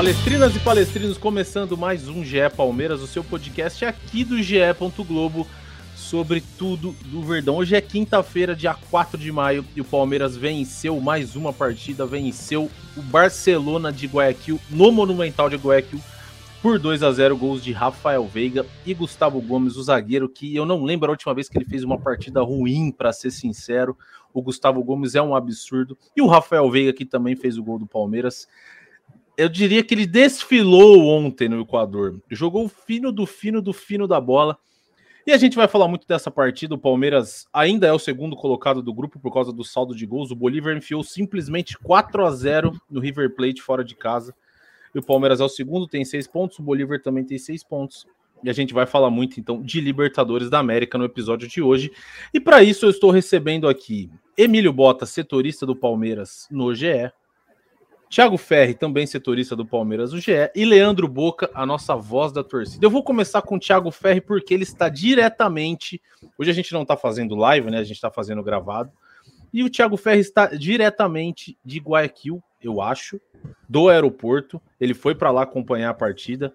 Palestrinas e palestrinos, começando mais um GE Palmeiras, o seu podcast aqui do GE. Globo sobre tudo do Verdão. Hoje é quinta-feira, dia 4 de maio, e o Palmeiras venceu mais uma partida, venceu o Barcelona de Guayaquil no Monumental de Guayaquil por 2 a 0 gols de Rafael Veiga e Gustavo Gomes, o zagueiro, que eu não lembro a última vez que ele fez uma partida ruim, para ser sincero. O Gustavo Gomes é um absurdo. E o Rafael Veiga, que também fez o gol do Palmeiras eu diria que ele desfilou ontem no Equador. Jogou fino do fino do fino da bola. E a gente vai falar muito dessa partida. O Palmeiras ainda é o segundo colocado do grupo por causa do saldo de gols. O Bolívar enfiou simplesmente 4 a 0 no River Plate fora de casa. E o Palmeiras é o segundo, tem seis pontos. O Bolívar também tem seis pontos. E a gente vai falar muito então de Libertadores da América no episódio de hoje. E para isso eu estou recebendo aqui Emílio Bota, setorista do Palmeiras no GE. Thiago Ferri, também setorista do Palmeiras, o GE, e Leandro Boca, a nossa voz da torcida. Eu vou começar com o Thiago Ferri porque ele está diretamente. Hoje a gente não está fazendo live, né? A gente está fazendo gravado. E o Thiago Ferri está diretamente de Guayaquil, eu acho, do aeroporto. Ele foi para lá acompanhar a partida.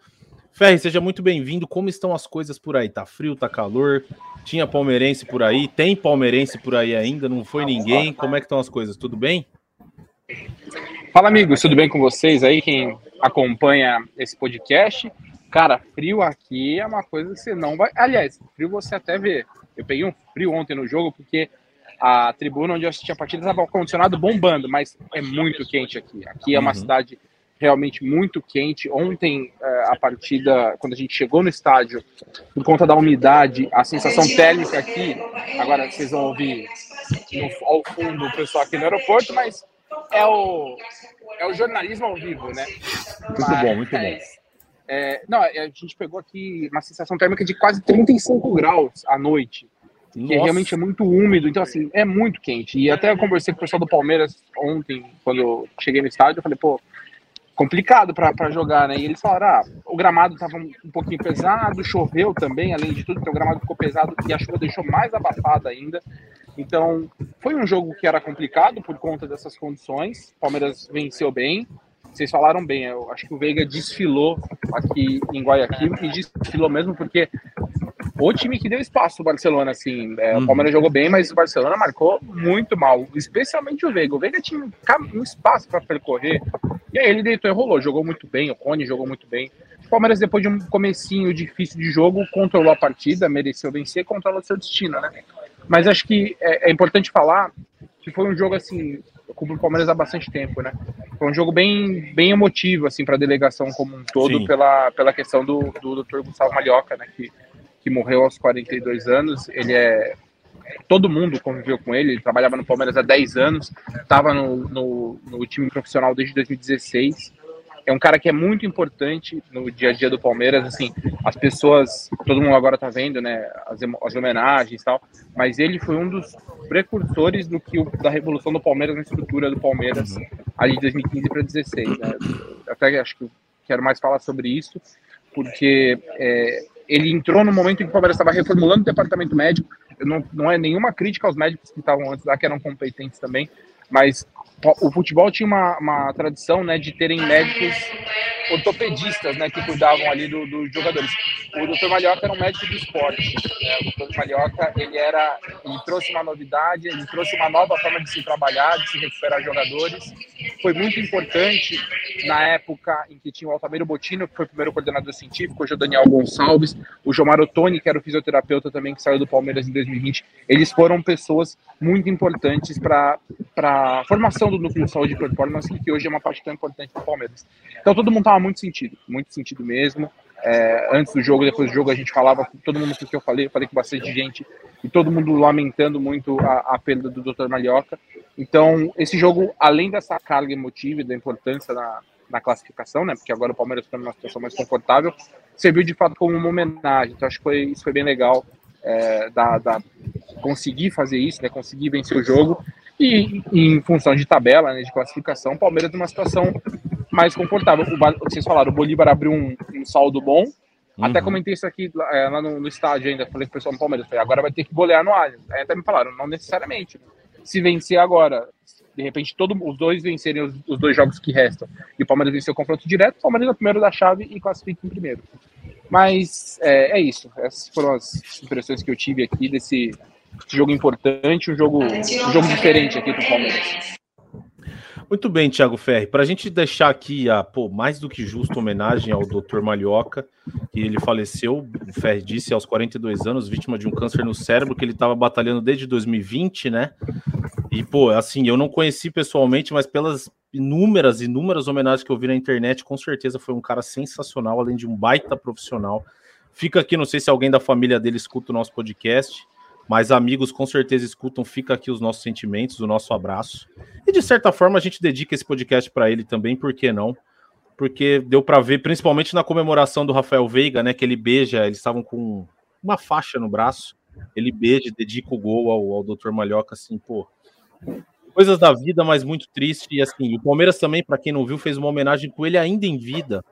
Ferri, seja muito bem-vindo. Como estão as coisas por aí? Tá frio, tá calor? Tinha palmeirense por aí? Tem palmeirense por aí ainda? Não foi ninguém? Como é que estão as coisas? Tudo bem? Fala amigos, tudo bem com vocês aí? Quem acompanha esse podcast? Cara, frio aqui é uma coisa que você não vai. Aliás, frio você até vê. Eu peguei um frio ontem no jogo porque a tribuna onde eu assisti a partida estava condicionado bombando, mas é muito quente aqui. Aqui é uma Uhum. cidade realmente muito quente. Ontem eh, a partida, quando a gente chegou no estádio, por conta da umidade, a sensação térmica aqui. Agora vocês vão ouvir no, ao fundo o pessoal aqui no aeroporto, mas é o, é o jornalismo ao vivo, né? Muito bom, muito bom. É, não, a gente pegou aqui uma sensação térmica de quase 35 graus à noite, que Nossa. realmente é muito úmido, então assim, é muito quente. E até eu conversei com o pessoal do Palmeiras ontem, quando eu cheguei no estádio, eu falei, pô, complicado para jogar, né? E eles falaram, ah, o gramado tava um, um pouquinho pesado, choveu também, além de tudo, então o gramado ficou pesado e a chuva deixou mais abafada ainda. Então, foi um jogo que era complicado por conta dessas condições. O Palmeiras venceu bem. Vocês falaram bem, eu acho que o Veiga desfilou aqui em Guayaquil e desfilou mesmo porque o time que deu espaço o Barcelona, assim, é, Uhum. o Palmeiras jogou bem, mas o Barcelona marcou muito mal, especialmente o Veiga. O Veiga tinha um espaço para percorrer e aí ele deitou e rolou, jogou muito bem, o Rony jogou muito bem. O Palmeiras, depois de um comecinho difícil de jogo, controlou a partida, mereceu vencer, controlou seu destino, né? Mas acho que é, é importante falar que foi um jogo assim, eu cubro o Palmeiras há bastante tempo, né? Foi um jogo bem, bem emotivo assim para a delegação como um todo Sim. pela, pela questão do, do Dr. Gustavo Malhoca, né? Que, que morreu aos 42 anos. Ele é todo mundo conviveu com ele. Ele trabalhava no Palmeiras há 10 anos, estava no, no, no time profissional desde 2016 é um cara que é muito importante no dia a dia do Palmeiras, assim, as pessoas, todo mundo agora tá vendo, né, as, as homenagens e tal, mas ele foi um dos precursores do que o, da revolução do Palmeiras na estrutura do Palmeiras ali de 2015 para 16, né? Até acho que eu quero mais falar sobre isso, porque é, ele entrou no momento em que o Palmeiras estava reformulando o departamento médico. Não, não é nenhuma crítica aos médicos que estavam antes lá, que eram competentes também, mas o futebol tinha uma, uma tradição né, de terem médicos ortopedistas né, que cuidavam ali do- dos jogadores. O Dr. Malhoca era um médico do esporte. Né? O Dr. Malhoca ele era, ele trouxe uma novidade, ele trouxe uma nova forma de se trabalhar, de se recuperar jogadores. Foi muito importante na época em que tinha o Altamiro Botino, que foi o primeiro coordenador científico, hoje é o Daniel Gonçalves, o Gilmar Ottoni, que era o fisioterapeuta também, que saiu do Palmeiras em 2020. Eles foram pessoas muito importantes para a formação do núcleo de saúde e performance, que hoje é uma parte tão importante do Palmeiras. Então todo mundo estava muito sentido, muito sentido mesmo. É, antes do jogo, depois do jogo, a gente falava com todo mundo o que eu falei, eu falei com bastante gente, e todo mundo lamentando muito a, a perda do Dr. Malhoca. Então, esse jogo, além dessa carga emotiva e da importância na, na classificação, né? Porque agora o Palmeiras está numa situação mais confortável, serviu de fato como uma homenagem. Então acho que foi, isso foi bem legal é, da, da, conseguir fazer isso, né? Conseguir vencer o jogo e, em função de tabela, né? De classificação, o Palmeiras numa situação mais confortável. O, vocês falaram, o Bolívar abriu um, um saldo bom. Uhum. Até comentei isso aqui é, lá no, no, estádio ainda. Falei pro pessoal do Palmeiras, falei, agora vai ter que golear no Allianz. Aí até me falaram, não necessariamente. Se vencer agora, de repente todo, os dois vencerem os, os, dois jogos que restam e o Palmeiras vencer o confronto direto, o Palmeiras é o primeiro da chave e classifica em primeiro. Mas é, é isso. Essas foram as impressões que eu tive aqui desse, desse jogo importante, um jogo, um jogo diferente aqui do Palmeiras. Muito bem, Thiago Ferri. Para a gente deixar aqui a pô, mais do que justa homenagem ao Dr. Malhoca, que ele faleceu, o Ferri disse, aos 42 anos, vítima de um câncer no cérebro, que ele estava batalhando desde 2020, né? E, pô, assim, eu não conheci pessoalmente, mas pelas inúmeras, inúmeras homenagens que eu vi na internet, com certeza foi um cara sensacional, além de um baita profissional. Fica aqui, não sei se alguém da família dele escuta o nosso podcast. Mas amigos com certeza escutam, fica aqui os nossos sentimentos, o nosso abraço. E de certa forma a gente dedica esse podcast para ele também, por que não? Porque deu para ver, principalmente na comemoração do Rafael Veiga, né, que ele beija, eles estavam com uma faixa no braço, ele beija, dedica o gol ao, ao Dr. Malhoca, assim, pô. Coisas da vida, mas muito triste. E assim, o Palmeiras também, para quem não viu, fez uma homenagem com ele ainda em vida.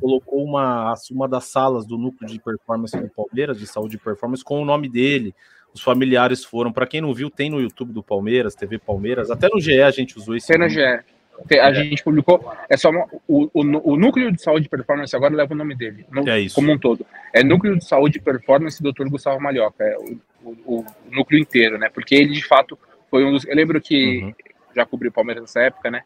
Colocou uma, uma das salas do núcleo de performance do Palmeiras, de saúde e performance, com o nome dele os familiares foram. Para quem não viu, tem no YouTube do Palmeiras, TV Palmeiras, até no GE a gente usou esse. Tem no GE. A é. gente publicou. É só uma, o, o, o, núcleo de saúde e performance agora leva o nome dele, no, é isso. como um todo. É núcleo de saúde e performance Dr. Gustavo Malhoca, é o, o, o, núcleo inteiro, né? Porque ele de fato foi um dos. Eu lembro que uhum. já cobri o Palmeiras nessa época, né?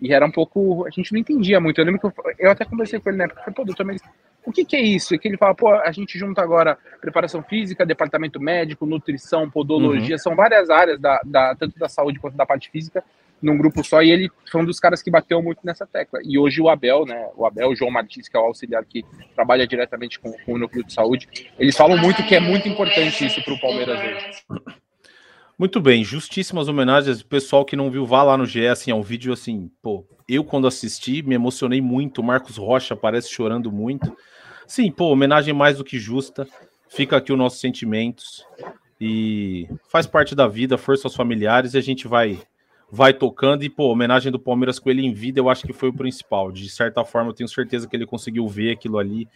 E era um pouco. A gente não entendia muito. Eu lembro que eu, eu até conversei com ele na época. Falei, pô, doutor, mas o que, que é isso? E que ele fala, pô, a gente junta agora preparação física, departamento médico, nutrição, podologia, uhum. são várias áreas, da, da, tanto da saúde quanto da parte física, num grupo só, e ele foi um dos caras que bateu muito nessa tecla. E hoje o Abel, né, o Abel, o João Martins, que é o auxiliar que trabalha diretamente com, com o núcleo de saúde, eles falam muito que é muito importante isso para o Palmeiras hoje. Muito bem, justíssimas homenagens. O pessoal que não viu, vá lá no GE, assim, é um vídeo assim, pô, eu quando assisti me emocionei muito, o Marcos Rocha aparece chorando muito. Sim, pô, homenagem mais do que justa. Fica aqui os nossos sentimentos e faz parte da vida, força aos familiares e a gente vai vai tocando e pô, homenagem do Palmeiras com ele em vida, eu acho que foi o principal. De certa forma, eu tenho certeza que ele conseguiu ver aquilo ali.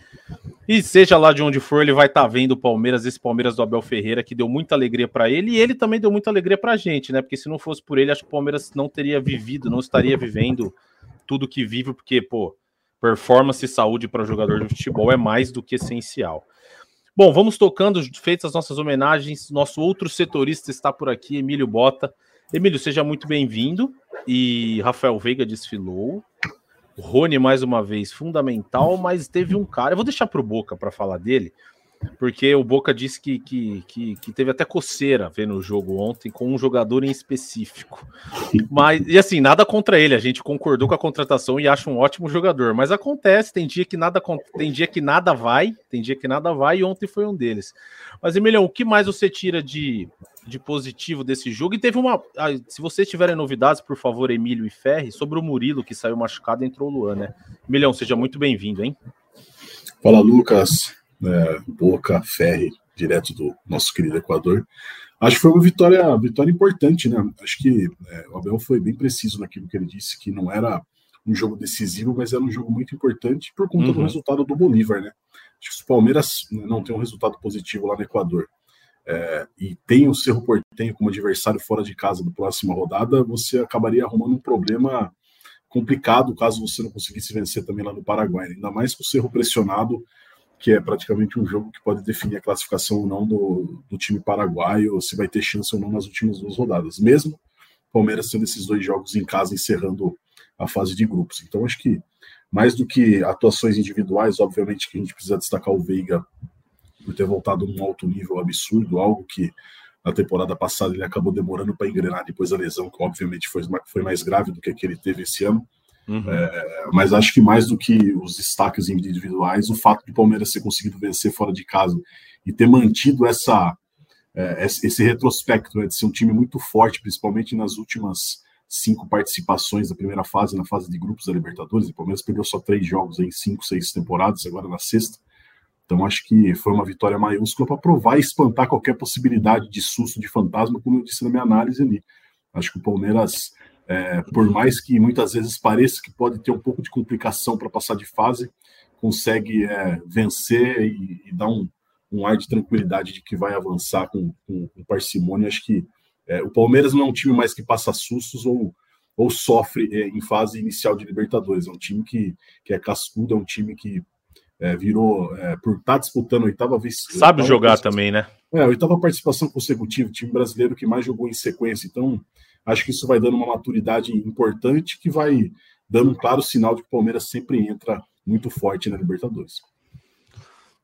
E seja lá de onde for, ele vai estar tá vendo o Palmeiras, esse Palmeiras do Abel Ferreira que deu muita alegria para ele e ele também deu muita alegria pra gente, né? Porque se não fosse por ele, acho que o Palmeiras não teria vivido, não estaria vivendo tudo que vive, porque pô, performance e saúde para jogador de futebol é mais do que essencial. Bom, vamos tocando, feitas as nossas homenagens. Nosso outro setorista está por aqui, Emílio Bota. Emílio, seja muito bem-vindo. E Rafael Veiga desfilou. Rony, mais uma vez, fundamental, mas teve um cara. Eu vou deixar para o Boca para falar dele, porque o Boca disse que, que, que, que, teve até coceira vendo o jogo ontem com um jogador em específico. Mas, e assim, nada contra ele, a gente concordou com a contratação e acha um ótimo jogador, mas acontece, tem dia que nada tem dia que nada vai, tem dia que nada vai, e ontem foi um deles. Mas, Emiliano, o que mais você tira de, de positivo desse jogo? E teve uma. Se vocês tiverem novidades, por favor, Emílio e Ferri, sobre o Murilo que saiu machucado e entrou o Luan, né? Emiliano, seja muito bem-vindo, hein? Fala, Lucas né, Boca, Ferre, direto do nosso querido Equador. Acho que foi uma vitória, vitória importante, né? Acho que é, o Abel foi bem preciso naquilo que ele disse, que não era um jogo decisivo, mas era um jogo muito importante por conta uhum. do resultado do Bolívar, né? Acho que se o Palmeiras não tem um resultado positivo lá no Equador é, e tem o Cerro Portenho como adversário fora de casa da próxima rodada, você acabaria arrumando um problema complicado caso você não conseguisse vencer também lá no Paraguai. Ainda mais com o Cerro pressionado que é praticamente um jogo que pode definir a classificação ou não do, do time paraguaio, se vai ter chance ou não nas últimas duas rodadas. Mesmo Palmeiras tendo esses dois jogos em casa encerrando a fase de grupos. Então, acho que mais do que atuações individuais, obviamente que a gente precisa destacar o Veiga por ter voltado num alto nível absurdo, algo que na temporada passada ele acabou demorando para engrenar depois da lesão, que obviamente foi, foi mais grave do que a que ele teve esse ano. Uhum. É, mas acho que mais do que os destaques individuais, o fato do Palmeiras ter conseguido vencer fora de casa e ter mantido essa, é, esse retrospecto né, de ser um time muito forte, principalmente nas últimas cinco participações da primeira fase, na fase de grupos da Libertadores. O Palmeiras perdeu só três jogos em cinco, seis temporadas, agora na sexta. Então acho que foi uma vitória maiúscula para provar e espantar qualquer possibilidade de susto de fantasma, como eu disse na minha análise ali. Acho que o Palmeiras, é, por mais que muitas vezes pareça que pode ter um pouco de complicação para passar de fase, consegue é, vencer e, e dar um, um, ar de tranquilidade de que vai avançar com, com, com parcimônia. Acho que é, o Palmeiras não é um time mais que passa sustos ou, ou sofre é, em fase inicial de Libertadores. É um time que, que é cascudo, é um time que é, virou, é, por estar tá disputando a oitava vez. Sabe jogar também, né? É, a oitava participação consecutiva, time brasileiro que mais jogou em sequência. Então, acho que isso vai dando uma maturidade importante que vai dando um claro sinal de que o Palmeiras sempre entra muito forte na Libertadores.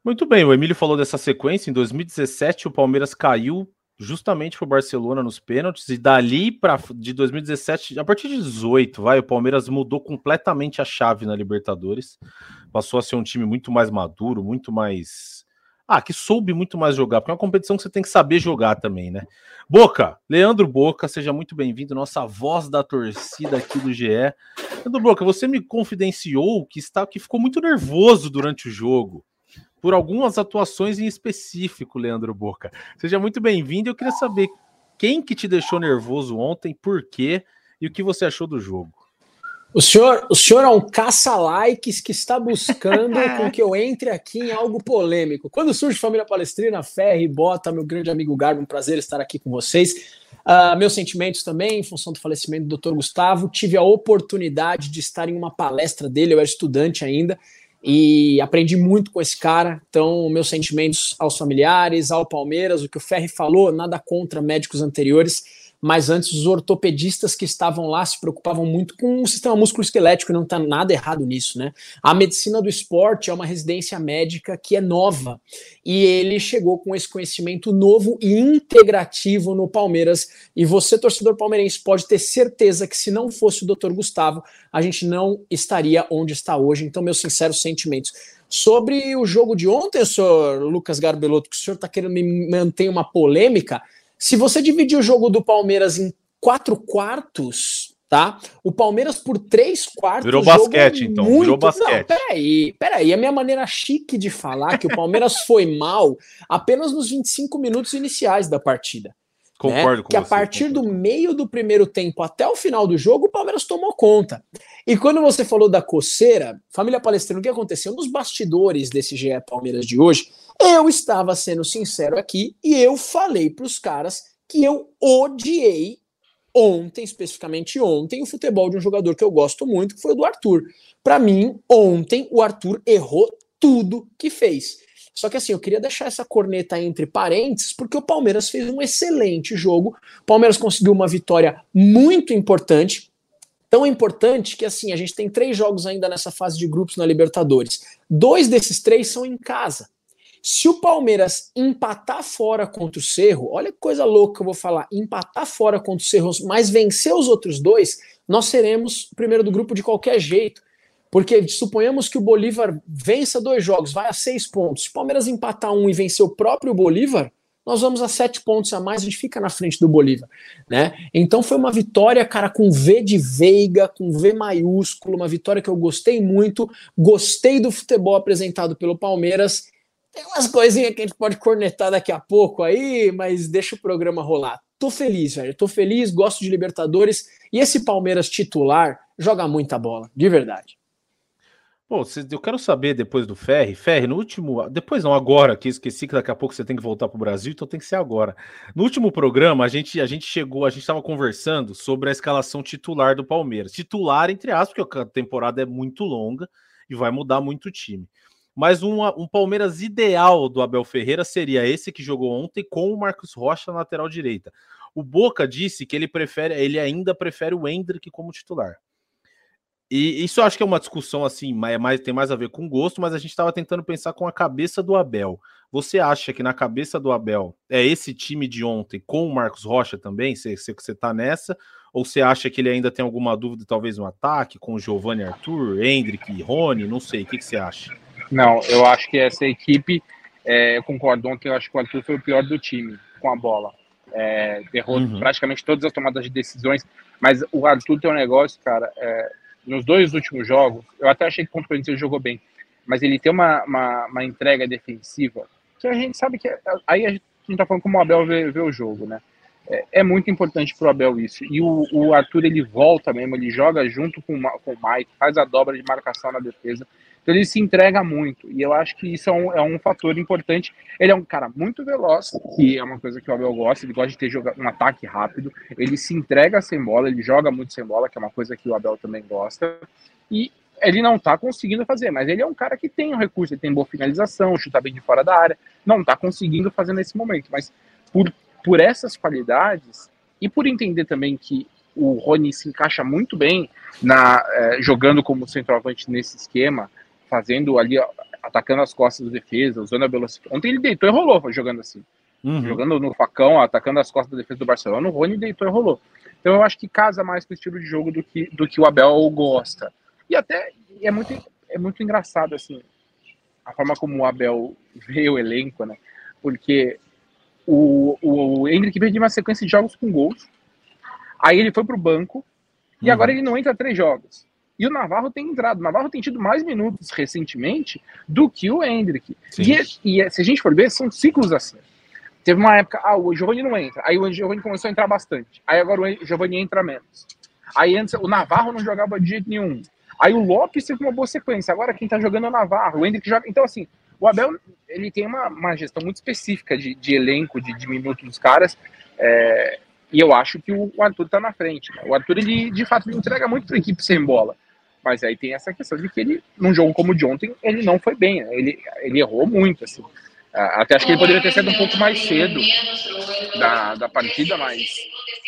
Muito bem, o Emílio falou dessa sequência. Em 2017, o Palmeiras caiu justamente para o Barcelona nos pênaltis, e dali para de 2017, a partir de 18, vai, o Palmeiras mudou completamente a chave na Libertadores, passou a ser um time muito mais maduro, muito mais. Ah, que soube muito mais jogar, porque é uma competição que você tem que saber jogar também, né? Boca, Leandro Boca, seja muito bem-vindo, nossa voz da torcida aqui do GE. Leandro Boca, você me confidenciou que, está, que ficou muito nervoso durante o jogo por algumas atuações em específico, Leandro Boca. Seja muito bem-vindo. Eu queria saber quem que te deixou nervoso ontem, por quê e o que você achou do jogo. O senhor, o senhor é um caça-likes que está buscando com que eu entre aqui em algo polêmico. Quando surge Família Palestrina, Ferre, Bota, meu grande amigo Garbo, um prazer estar aqui com vocês. Uh, meus sentimentos também, em função do falecimento do Dr. Gustavo. Tive a oportunidade de estar em uma palestra dele, eu era estudante ainda, e aprendi muito com esse cara. Então, meus sentimentos aos familiares, ao Palmeiras, o que o Ferri falou, nada contra médicos anteriores mas antes os ortopedistas que estavam lá se preocupavam muito com o sistema músculo-esquelético, e não está nada errado nisso, né? A medicina do esporte é uma residência médica que é nova, e ele chegou com esse conhecimento novo e integrativo no Palmeiras, e você, torcedor palmeirense, pode ter certeza que se não fosse o Dr. Gustavo, a gente não estaria onde está hoje, então meus sinceros sentimentos. Sobre o jogo de ontem, senhor Lucas Garbelotto, que o senhor está querendo me manter uma polêmica, se você dividir o jogo do Palmeiras em quatro quartos, tá? O Palmeiras por três quartos. Virou basquete, então. Muito... Virou basquete. Não, peraí, peraí. A minha maneira chique de falar que o Palmeiras foi mal apenas nos 25 minutos iniciais da partida. Concordo né? com Que você, a partir concordo. do meio do primeiro tempo até o final do jogo, o Palmeiras tomou conta. E quando você falou da coceira, família Palestrina, o que aconteceu? Nos bastidores desse GE Palmeiras de hoje, eu estava sendo sincero aqui e eu falei para os caras que eu odiei ontem, especificamente ontem, o futebol de um jogador que eu gosto muito, que foi o do Arthur. Para mim, ontem, o Arthur errou tudo que fez. Só que assim, eu queria deixar essa corneta entre parênteses, porque o Palmeiras fez um excelente jogo. O Palmeiras conseguiu uma vitória muito importante. Tão importante que assim, a gente tem três jogos ainda nessa fase de grupos na Libertadores. Dois desses três são em casa. Se o Palmeiras empatar fora contra o Cerro, olha que coisa louca que eu vou falar, empatar fora contra o Cerro, mas vencer os outros dois, nós seremos o primeiro do grupo de qualquer jeito. Porque suponhamos que o Bolívar vença dois jogos, vai a seis pontos. Se o Palmeiras empatar um e vencer o próprio Bolívar, nós vamos a sete pontos a mais, a gente fica na frente do Bolívar, né? Então foi uma vitória, cara, com V de Veiga, com V maiúsculo, uma vitória que eu gostei muito, gostei do futebol apresentado pelo Palmeiras. Tem umas coisinhas que a gente pode cornetar daqui a pouco aí, mas deixa o programa rolar. Tô feliz, velho. Tô feliz, gosto de Libertadores e esse Palmeiras titular joga muita bola, de verdade. Pô, eu quero saber depois do Ferri. Ferri, no último. Depois não, agora, que esqueci que daqui a pouco você tem que voltar para o Brasil, então tem que ser agora. No último programa, a gente, a gente chegou, a gente estava conversando sobre a escalação titular do Palmeiras. Titular, entre aspas, porque a temporada é muito longa e vai mudar muito o time. Mas um, um Palmeiras ideal do Abel Ferreira seria esse que jogou ontem com o Marcos Rocha na lateral direita. O Boca disse que ele prefere, ele ainda prefere o Hendrick como titular. E isso eu acho que é uma discussão assim, mais, tem mais a ver com gosto, mas a gente estava tentando pensar com a cabeça do Abel. Você acha que na cabeça do Abel é esse time de ontem com o Marcos Rocha também? Você, você, você tá nessa? Ou você acha que ele ainda tem alguma dúvida, talvez no ataque, com o Giovanni Arthur, Hendrick Rony? Não sei, o que, que você acha? Não, eu acho que essa equipe, é, eu concordo ontem, eu acho que o Arthur foi o pior do time com a bola. é, errou uhum. praticamente todas as tomadas de decisões, mas o Arthur tem um negócio, cara, é, nos dois últimos jogos, eu até achei que contra o Corinthians jogou bem, mas ele tem uma, uma, uma, entrega defensiva que a gente sabe que, aí a gente tá falando como o Abel vê, vê o jogo, né, é, é muito importante pro Abel isso, e o, o, Arthur ele volta mesmo, ele joga junto com, com o Mike, faz a dobra de marcação na defesa, então ele se entrega muito, e eu acho que isso é um, é um fator importante. Ele é um cara muito veloz, que é uma coisa que o Abel gosta, ele gosta de ter um ataque rápido, ele se entrega sem bola, ele joga muito sem bola, que é uma coisa que o Abel também gosta, e ele não tá conseguindo fazer, mas ele é um cara que tem o um recurso, ele tem boa finalização, chuta bem de fora da área, não tá conseguindo fazer nesse momento, mas por, por essas qualidades, e por entender também que o Rony se encaixa muito bem na eh, jogando como centroavante nesse esquema, fazendo ali, atacando as costas da defesa, usando a velocidade. Ontem ele deitou e rolou jogando assim. Uhum. Jogando no facão, atacando as costas da defesa do Barcelona, o Rony deitou e rolou. Então eu acho que casa mais com o estilo de jogo do que, do que o Abel gosta. E até é muito, é muito engraçado, assim, a forma como o Abel vê o elenco, né? Porque o, o Hendrick veio de uma sequência de jogos com gols. Aí ele foi pro banco. E uhum. agora ele não entra três jogos. E o Navarro tem entrado. O Navarro tem tido mais minutos recentemente do que o Hendrick. E, e, se a gente for ver, são ciclos assim. Teve uma época, ah, o Giovanni não entra. Aí o Giovanni começou a entrar bastante. Aí agora o Giovanni entra menos. Aí antes o Navarro não jogava de jeito nenhum. Aí o Lopes teve uma boa sequência. Agora quem tá jogando é o Navarro. O Hendrick joga. Então, assim, o Abel ele tem uma, uma gestão muito específica de, de elenco, de, de minutos dos caras. É, e eu acho que o, Arthur tá na frente. Né? O Arthur, ele, de fato, ele entrega muito pra equipe sem bola. Mas aí tem essa questão de que ele, num jogo como o de ontem, ele não foi bem, né? ele, ele errou muito, assim. Até acho que ele poderia ter sido um pouco mais cedo da, da partida, mas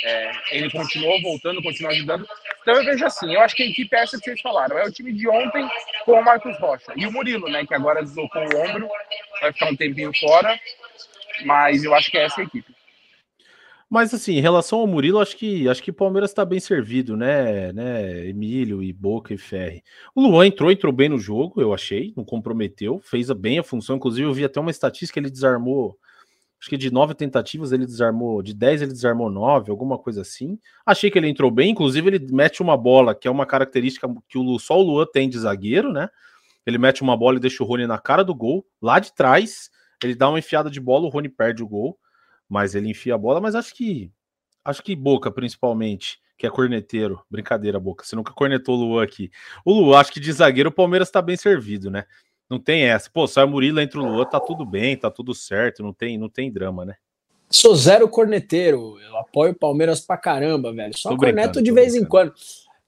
é, ele continuou voltando, continuou ajudando. Então eu vejo assim, eu acho que a equipe é essa que vocês falaram. É o time de ontem com o Marcos Rocha. E o Murilo, né, que agora deslocou o ombro, vai ficar um tempinho fora, mas eu acho que é essa a equipe. Mas assim, em relação ao Murilo, acho que acho que o Palmeiras está bem servido, né? né? Emílio e Boca e Ferri. O Luan entrou, entrou bem no jogo, eu achei, não comprometeu, fez bem a função. Inclusive, eu vi até uma estatística, ele desarmou, acho que de nove tentativas ele desarmou, de dez ele desarmou nove, alguma coisa assim. Achei que ele entrou bem, inclusive ele mete uma bola, que é uma característica que o, só o Luan tem de zagueiro, né? Ele mete uma bola e deixa o Rony na cara do gol, lá de trás, ele dá uma enfiada de bola, o Rony perde o gol mas ele enfia a bola, mas acho que acho que Boca principalmente, que é corneteiro, brincadeira Boca, você nunca cornetou o Luan aqui. O Luan, acho que de zagueiro o Palmeiras tá bem servido, né? Não tem essa. Pô, sai o Murilo entre o Luan, tá tudo bem, tá tudo certo, não tem, não tem drama, né? Sou zero corneteiro, eu apoio o Palmeiras pra caramba, velho. Só tô corneto de vez em quando.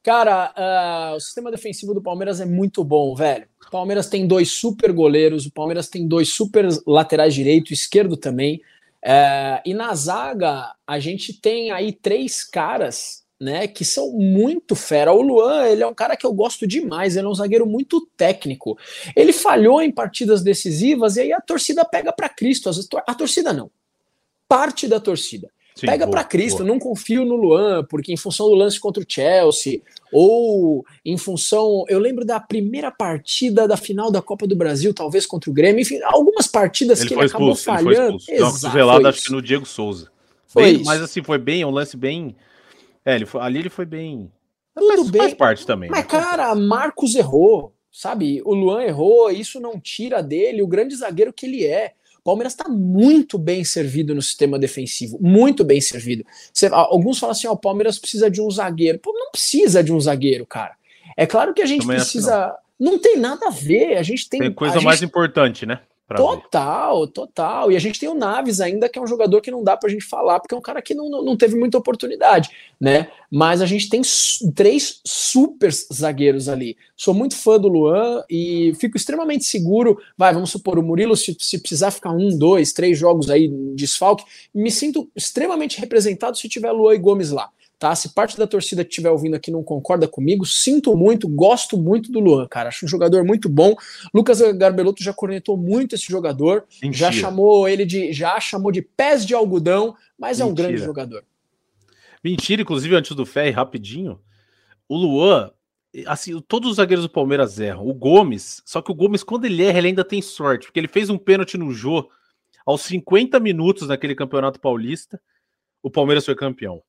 Cara, uh, o sistema defensivo do Palmeiras é muito bom, velho. O Palmeiras tem dois super goleiros, o Palmeiras tem dois super laterais direito, esquerdo também. É, e na zaga, a gente tem aí três caras né, que são muito fera. O Luan, ele é um cara que eu gosto demais, ele é um zagueiro muito técnico. Ele falhou em partidas decisivas e aí a torcida pega para Cristo. A torcida não. Parte da torcida. Sim, Pega para Cristo, boa. não confio no Luan, porque em função do lance contra o Chelsea, ou em função. Eu lembro da primeira partida da final da Copa do Brasil, talvez contra o Grêmio, enfim, algumas partidas ele que ele acabou expulso, falhando. Ele foi expulso. acho que no Diego Souza. Foi bem, mas assim, foi bem, um lance bem. É, ele foi, ali ele foi bem. Tudo bem. Faz parte também. Mas, né? cara, Marcos errou, sabe? O Luan errou, isso não tira dele o grande zagueiro que ele é. O Palmeiras está muito bem servido no sistema defensivo, muito bem servido. Você, alguns falam assim: ó, o Palmeiras precisa de um zagueiro. Pô, não precisa de um zagueiro, cara. É claro que a gente Também precisa. Não. não. tem nada a ver. A gente tem. Tem coisa mais importante, né? Total, ver. total. E a gente tem o Naves ainda, que é um jogador que não dá pra gente falar, porque é um cara que não, não teve muita oportunidade, né? Mas a gente tem três super zagueiros ali. Sou muito fã do Luan e fico extremamente seguro. Vai, vamos supor, o Murilo, se, se precisar ficar um, dois, três jogos aí, desfalque, me sinto extremamente representado se tiver Luan e Gomes lá tá? Se parte da torcida que estiver ouvindo aqui não concorda comigo, sinto muito, gosto muito do Luan, cara. Acho um jogador muito bom. Lucas Garbelotto já cornetou muito esse jogador, Mentira. já chamou ele de, já chamou de pés de algodão, mas Mentira. é um grande jogador. Mentira, inclusive antes do Ferre, rapidinho, o Luan, assim, todos os zagueiros do Palmeiras erram. O Gomes, só que o Gomes quando ele erra, ele ainda tem sorte, porque ele fez um pênalti no Jô aos 50 minutos naquele Campeonato Paulista o Palmeiras foi campeão.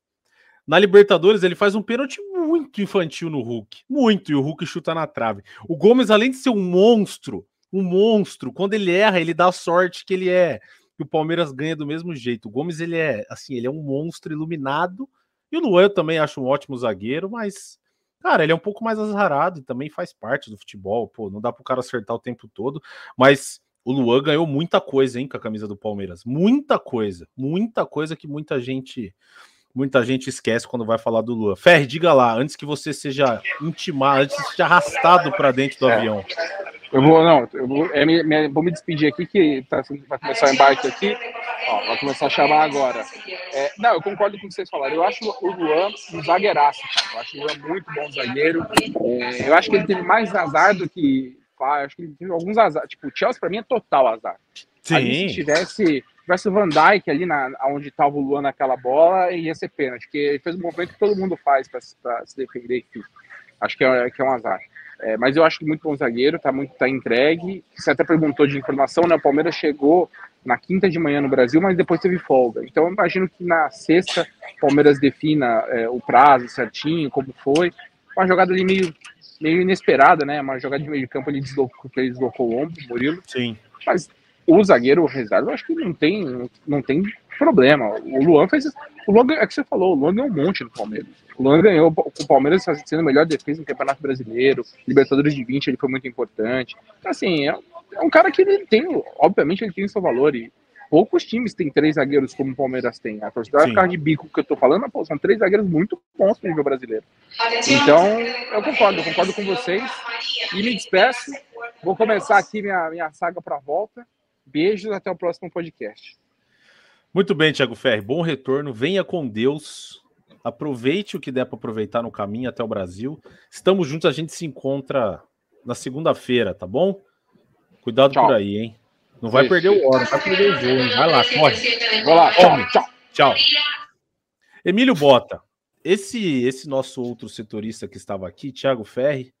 Na Libertadores, ele faz um pênalti muito infantil no Hulk. Muito, e o Hulk chuta na trave. O Gomes, além de ser um monstro, um monstro, quando ele erra, ele dá a sorte que ele é. Que o Palmeiras ganha do mesmo jeito. O Gomes, ele é assim, ele é um monstro iluminado. E o Luan eu também acho um ótimo zagueiro, mas, cara, ele é um pouco mais azarado e também faz parte do futebol. Pô, não dá pro cara acertar o tempo todo. Mas o Luan ganhou muita coisa, hein, com a camisa do Palmeiras. Muita coisa. Muita coisa que muita gente muita gente esquece quando vai falar do Lua. Ferre, diga lá, antes que você seja intimado, antes de seja arrastado para dentro do é. avião. Eu vou, não, eu vou, é, me, me, vou me despedir aqui, que tá, vai começar o embarque aqui. Ó, vai começar a chamar agora. É, não, eu concordo com o que vocês falaram. Eu acho o Luan um zagueiraço, cara. Eu acho o Luan muito bom zagueiro. É, eu acho que ele teve mais azar do que. Acho que ele teve alguns azar. Tipo, o Chelsea, pra mim, é total azar. Sim. Ali, se tivesse tivesse o Van Dijk ali na, onde estava o Luan naquela bola, ia ser pênalti, porque ele fez um movimento que todo mundo faz para se defender. Enfim. Acho que é, que é um azar. É, mas eu acho que muito bom zagueiro, tá muito tá entregue. Você até perguntou de informação, né? O Palmeiras chegou na quinta de manhã no Brasil, mas depois teve folga. Então eu imagino que na sexta o Palmeiras defina é, o prazo certinho, como foi. Uma jogada ali meio, meio inesperada, né? Uma jogada de meio de campo, ele deslocou, ele deslocou o ombro, o Murilo. Sim. Mas o zagueiro reserva, eu acho que não tem, não tem problema. O Luan fez. O Luan, é que você falou, o Luan ganhou um monte no Palmeiras. O Luan ganhou com o Palmeiras sendo a melhor defesa no Campeonato Brasileiro, Libertadores de 20, ele foi muito importante. Então, assim, é, é um cara que ele tem, obviamente, ele tem seu valor. E poucos times têm três zagueiros como o Palmeiras tem. A torcida vai ficar de bico que eu tô falando, pô, são três zagueiros muito bons pro nível brasileiro. Então, eu concordo, eu concordo com vocês. E me despeço. Vou começar aqui minha, minha saga para volta. Beijos, até o próximo podcast. Muito bem, Thiago Ferri. Bom retorno. Venha com Deus. Aproveite o que der para aproveitar no caminho até o Brasil. Estamos juntos, a gente se encontra na segunda-feira, tá bom? Cuidado Tchau. por aí, hein? Não vai perder o hora, vai perder o jogo? Vai lá, corre. Vai lá, tchau, tchau. Tchau. Emílio Bota, esse esse nosso outro setorista que estava aqui, Thiago Ferri,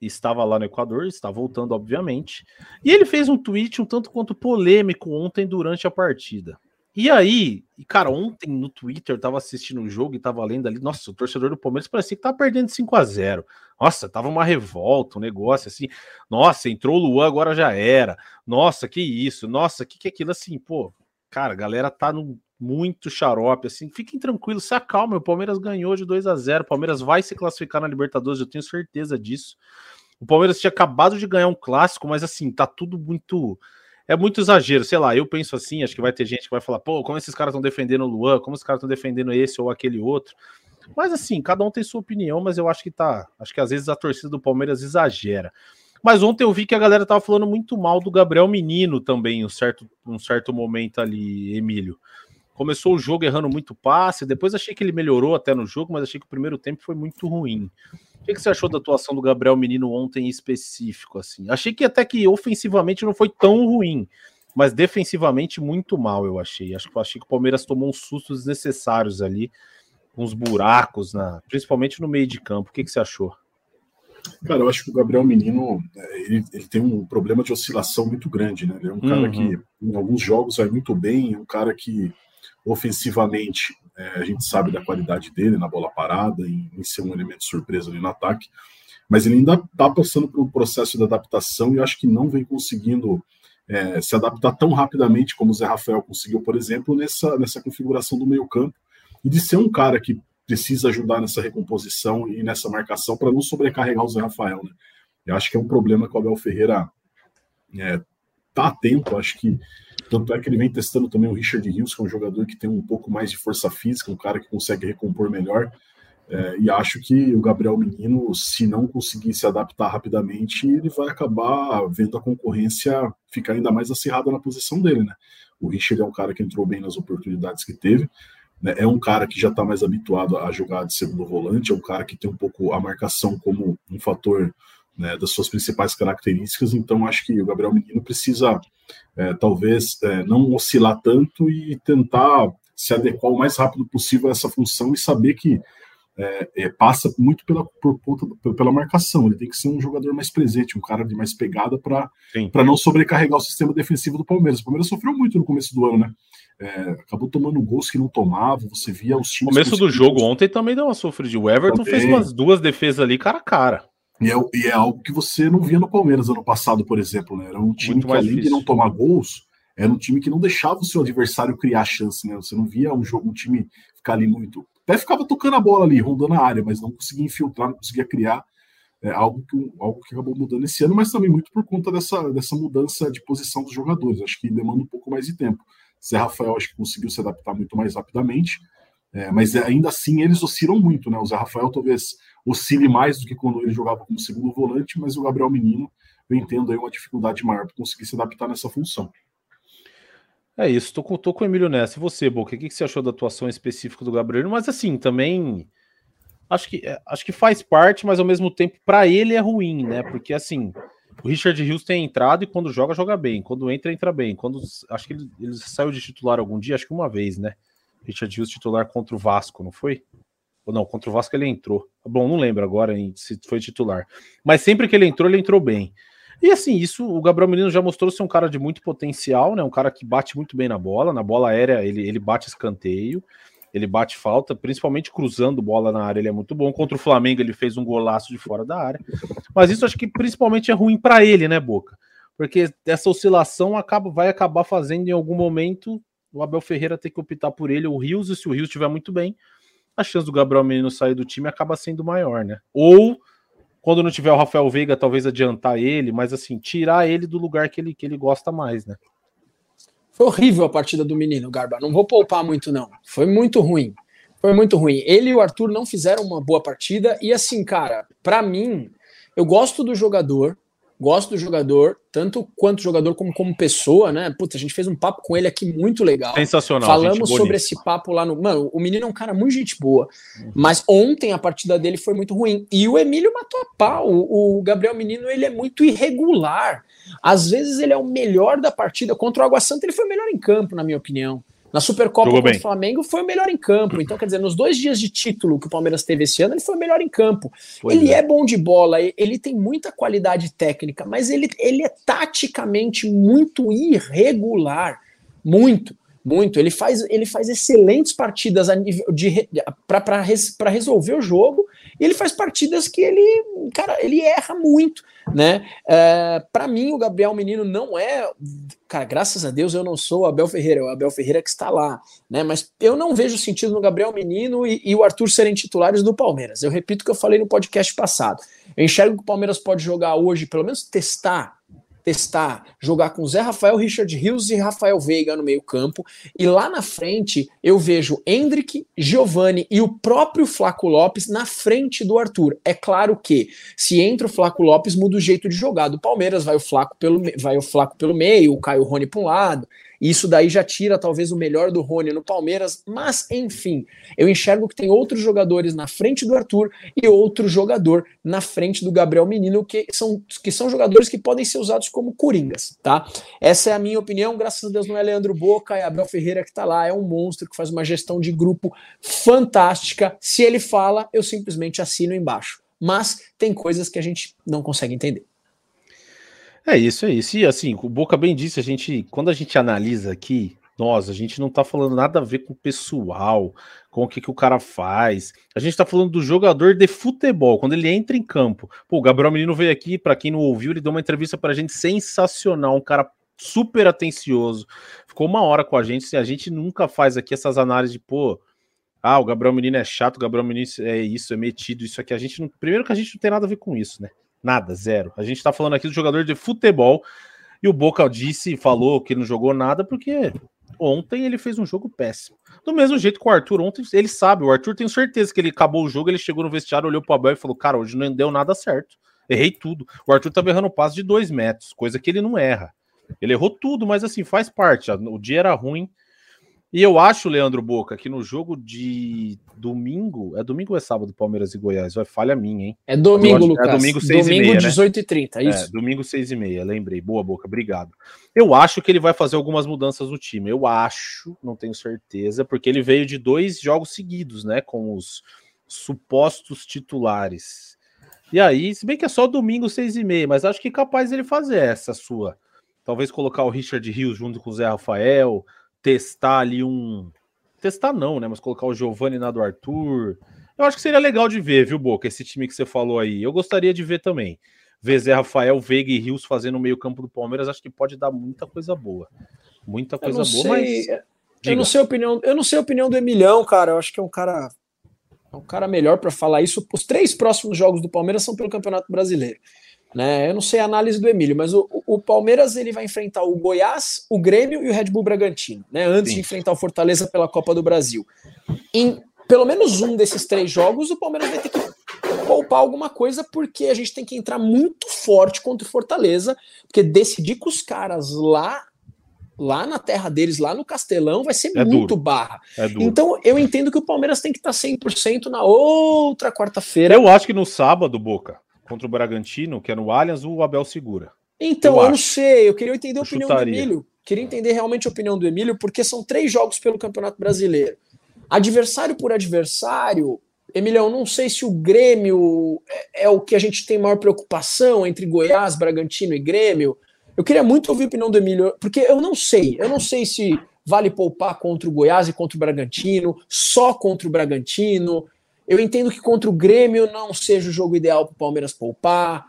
estava lá no Equador, está voltando, obviamente. E ele fez um tweet um tanto quanto polêmico ontem durante a partida. E aí, cara, ontem no Twitter tava assistindo o um jogo e tava lendo ali, nossa, o torcedor do Palmeiras parecia que tava perdendo 5 a 0 Nossa, tava uma revolta, um negócio assim. Nossa, entrou o Luan, agora já era. Nossa, que isso. Nossa, que que é aquilo assim, pô. Cara, a galera tá no muito xarope, assim. Fiquem tranquilos, se acalmem. O Palmeiras ganhou de 2 a 0 O Palmeiras vai se classificar na Libertadores, eu tenho certeza disso. O Palmeiras tinha acabado de ganhar um clássico, mas assim, tá tudo muito. É muito exagero, sei lá. Eu penso assim, acho que vai ter gente que vai falar, pô, como esses caras estão defendendo o Luan, como esses caras estão defendendo esse ou aquele outro. Mas assim, cada um tem sua opinião, mas eu acho que tá. Acho que às vezes a torcida do Palmeiras exagera. Mas ontem eu vi que a galera tava falando muito mal do Gabriel Menino também, um certo, um certo momento ali, Emílio. Começou o jogo errando muito passe, depois achei que ele melhorou até no jogo, mas achei que o primeiro tempo foi muito ruim. O que, você achou da atuação do Gabriel Menino ontem em específico? Assim, achei que até que ofensivamente não foi tão ruim, mas defensivamente muito mal, eu achei. Acho que achei que o Palmeiras tomou uns sustos desnecessários ali, uns buracos, na, principalmente no meio de campo. O que, que você achou? Cara, eu acho que o Gabriel Menino é, ele, ele, tem um problema de oscilação muito grande, né? Ele é um cara uhum. que em alguns jogos vai muito bem, é um cara que ofensivamente, é, a gente sabe da qualidade dele na bola parada, em, em ser um elemento surpresa ali no ataque, mas ele ainda está passando por um processo de adaptação e acho que não vem conseguindo é, se adaptar tão rapidamente como o Zé Rafael conseguiu, por exemplo, nessa, nessa configuração do meio-campo, e de ser um cara que precisa ajudar nessa recomposição e nessa marcação para não sobrecarregar o Zé Rafael. Né? Eu acho que é um problema que o Abel Ferreira está é, tá atento, acho que tanto é que ele vem testando também o Richard Rios, que é um jogador que tem um pouco mais de força física, um cara que consegue recompor melhor. É, e acho que o Gabriel Menino, se não conseguir se adaptar rapidamente, ele vai acabar vendo a concorrência ficar ainda mais acirrada na posição dele, né? O Richard é um cara que entrou bem nas oportunidades que teve, né? é um cara que já está mais habituado a jogar de segundo volante, é um cara que tem um pouco a marcação como um fator né, das suas principais características, então acho que o Gabriel Menino precisa é, talvez é, não oscilar tanto e tentar se adequar o mais rápido possível a essa função e saber que é, é, passa muito pela, por conta, pela marcação. Ele tem que ser um jogador mais presente, um cara de mais pegada para não sobrecarregar o sistema defensivo do Palmeiras. O Palmeiras sofreu muito no começo do ano, né? É, acabou tomando gols que não tomava. Você via os times. Começo do jogo ontem também deu uma sofrida. O Everton também. fez umas duas defesas ali cara a cara. E é, e é, algo que você não via no Palmeiras ano passado, por exemplo. Né? Era um time muito que, além difícil. de não tomar gols, era um time que não deixava o seu adversário criar chance. Né? Você não via um jogo, um time ficar ali muito até ficava tocando a bola ali, rondando a área, mas não conseguia infiltrar, não conseguia criar é, algo, que, algo que acabou mudando esse ano, mas também muito por conta dessa, dessa mudança de posição dos jogadores. Acho que demanda um pouco mais de tempo. Zé Rafael acho que conseguiu se adaptar muito mais rapidamente, é, mas ainda assim eles oscilam muito, né? O Zé Rafael talvez oscile mais do que quando ele jogava como segundo volante, mas o Gabriel Menino vem tendo aí uma dificuldade maior para conseguir se adaptar nessa função. É isso, tô com, tô com o Emílio nessa. E você, Boca, o que, que você achou da atuação específica do Gabriel? Mas assim, também acho que, é, acho que faz parte, mas ao mesmo tempo, para ele é ruim, né? Porque assim, o Richard Hughes tem entrado e quando joga, joga bem. Quando entra, entra bem. Quando Acho que ele, ele saiu de titular algum dia, acho que uma vez, né? Richard Hughes titular contra o Vasco, não foi? Ou não, contra o Vasco ele entrou. Bom, não lembro agora se foi titular. Mas sempre que ele entrou, ele entrou bem. E assim, isso o Gabriel Menino já mostrou ser um cara de muito potencial, né? Um cara que bate muito bem na bola, na bola aérea ele, ele bate escanteio, ele bate falta, principalmente cruzando bola na área, ele é muito bom. Contra o Flamengo ele fez um golaço de fora da área. Mas isso acho que principalmente é ruim para ele, né, Boca? Porque essa oscilação acaba, vai acabar fazendo em algum momento o Abel Ferreira ter que optar por ele, o Rios, e se o Rios estiver muito bem, a chance do Gabriel Menino sair do time acaba sendo maior, né? Ou quando não tiver o Rafael Veiga, talvez adiantar ele, mas assim, tirar ele do lugar que ele, que ele gosta mais, né? Foi horrível a partida do menino, Garba. Não vou poupar muito, não. Foi muito ruim. Foi muito ruim. Ele e o Arthur não fizeram uma boa partida. E assim, cara, para mim, eu gosto do jogador, gosto do jogador, tanto quanto jogador como como pessoa, né? Puta, a gente fez um papo com ele aqui muito legal. Sensacional. Falamos sobre esse papo lá no. Mano, o menino é um cara muito gente boa. Uhum. Mas ontem a partida dele foi muito ruim. E o Emílio matou a pau. O, o Gabriel Menino, ele é muito irregular. Às vezes ele é o melhor da partida. Contra o Água Santa, ele foi o melhor em campo, na minha opinião. Na Supercopa contra o Flamengo foi o melhor em campo. Então, quer dizer, nos dois dias de título que o Palmeiras teve esse ano, ele foi o melhor em campo. Ele é. é. bom de bola, ele tem muita qualidade técnica, mas ele, ele é taticamente muito irregular. Muito, muito. Ele faz, ele faz excelentes partidas para resolver o jogo e ele faz partidas que ele, cara, ele erra muito, né? É, para mim, o Gabriel Menino não é, cara, graças a Deus eu não sou o Abel Ferreira, é o Abel Ferreira que está lá, né? Mas eu não vejo sentido no Gabriel Menino e, e o Arthur serem titulares do Palmeiras. Eu repito o que eu falei no podcast passado. Eu enxergo que o Palmeiras pode jogar hoje, pelo menos testar testar, jogar com Zé Rafael, Richard Rios e Rafael Veiga no meio-campo. E lá na frente eu vejo Hendrick, Giovanni e o próprio Flaco Lopes na frente do Arthur. É claro que se entra o Flaco Lopes, muda o jeito de jogar. Do Palmeiras vai o Flaco pelo, vai o Flaco pelo meio, o Caio Rony para um lado, isso daí já tira talvez o melhor do Rony no Palmeiras, mas enfim, eu enxergo que tem outros jogadores na frente do Arthur e outro jogador na frente do Gabriel Menino, que são, que são jogadores que podem ser usados como coringas, tá? Essa é a minha opinião, graças a Deus não é Leandro Boca, é Abel Ferreira que tá lá, é um monstro que faz uma gestão de grupo fantástica. Se ele fala, eu simplesmente assino embaixo. Mas tem coisas que a gente não consegue entender. É isso, é isso. E assim, o Boca bem disse, a gente, quando a gente analisa aqui, nós, a gente não tá falando nada a ver com o pessoal, com o que, que o cara faz. A gente tá falando do jogador de futebol, quando ele entra em campo. Pô, o Gabriel Menino veio aqui, para quem não ouviu, ele deu uma entrevista pra gente sensacional, um cara super atencioso. Ficou uma hora com a gente, a gente nunca faz aqui essas análises de, pô, ah, o Gabriel Menino é chato, o Gabriel Menino é isso, é metido, isso aqui. A gente não, primeiro que a gente não tem nada a ver com isso, né? Nada, zero. A gente tá falando aqui do jogador de futebol e o Boca disse, falou que não jogou nada porque ontem ele fez um jogo péssimo. Do mesmo jeito que o Arthur ontem, ele sabe, o Arthur tem certeza que ele acabou o jogo, ele chegou no vestiário, olhou pro Abel e falou: Cara, hoje não deu nada certo. Errei tudo. O Arthur tá errando passe de dois metros, coisa que ele não erra. Ele errou tudo, mas assim, faz parte. O dia era ruim, e eu acho, Leandro Boca, que no jogo de domingo, é domingo ou é sábado, Palmeiras e Goiás? Vai falha minha, hein? É domingo, acho, Lucas. É domingo 6 domingo, e meia, 18 né? e 30, é isso? É, domingo 6 e meia, lembrei. Boa, Boca, obrigado. Eu acho que ele vai fazer algumas mudanças no time. Eu acho, não tenho certeza, porque ele veio de dois jogos seguidos, né, com os supostos titulares. E aí, se bem que é só domingo, seis e meia, mas acho que é capaz ele fazer essa sua. Talvez colocar o Richard Rios junto com o Zé Rafael, testar ali um. Testar não, né? Mas colocar o Giovanni na do Arthur. Eu acho que seria legal de ver, viu, Boca? Esse time que você falou aí. Eu gostaria de ver também. Ver Zé Rafael, Veiga e Rios fazendo o meio-campo do Palmeiras, acho que pode dar muita coisa boa. Muita coisa boa, sei, mas. Eu não sei a opinião, eu não sei a opinião do Emilhão, cara. Eu acho que é um cara é um cara melhor para falar isso. Os três próximos jogos do Palmeiras são pelo Campeonato Brasileiro. Né? Eu não sei a análise do Emílio, mas o, o Palmeiras ele vai enfrentar o Goiás, o Grêmio e o Red Bull Bragantino, né? Antes Sim. de enfrentar o Fortaleza pela Copa do Brasil. Em pelo menos um desses três jogos, o Palmeiras vai ter que poupar alguma coisa, porque a gente tem que entrar muito forte contra o Fortaleza, porque decidir com os caras lá lá na terra deles, lá no Castelão, vai ser é muito duro. barra. É então eu entendo que o Palmeiras tem que estar 100% na outra quarta-feira. Eu acho que no sábado, Boca, contra o Bragantino, que é no Allianz, o Abel segura. Então, eu, eu não sei, eu queria entender a eu opinião chutaria. do Emílio. Queria entender realmente a opinião do Emílio, porque são três jogos pelo Campeonato Brasileiro. Adversário por adversário, Emilhão, não sei se o Grêmio é, é o que a gente tem maior preocupação entre Goiás, Bragantino e Grêmio. Eu queria muito ouvir a opinião do Emílio, porque eu não sei. Eu não sei se vale poupar contra o Goiás e contra o Bragantino, só contra o Bragantino. Eu entendo que contra o Grêmio não seja o jogo ideal para o Palmeiras poupar.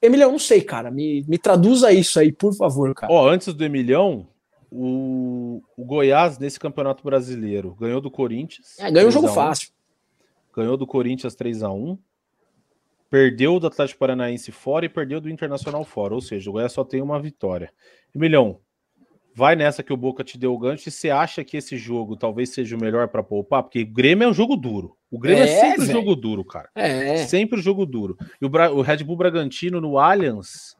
Emilhão, não sei, cara. Me, me traduza isso aí, por favor, cara. Ó, antes do Emilhão, o, o Goiás, nesse Campeonato Brasileiro, ganhou do Corinthians. É, ganhou um jogo fácil. Ganhou do Corinthians 3 a 1 Perdeu do Atlético Paranaense fora e perdeu do Internacional fora. Ou seja, o Goiás só tem uma vitória. Emilhão, vai nessa que o Boca te deu o gancho. E você acha que esse jogo talvez seja o melhor para poupar? Porque o Grêmio é um jogo duro. O Grêmio é, é sempre véio. jogo duro, cara. É. Sempre jogo duro. E o, Bra o Red Bull Bragantino no Allianz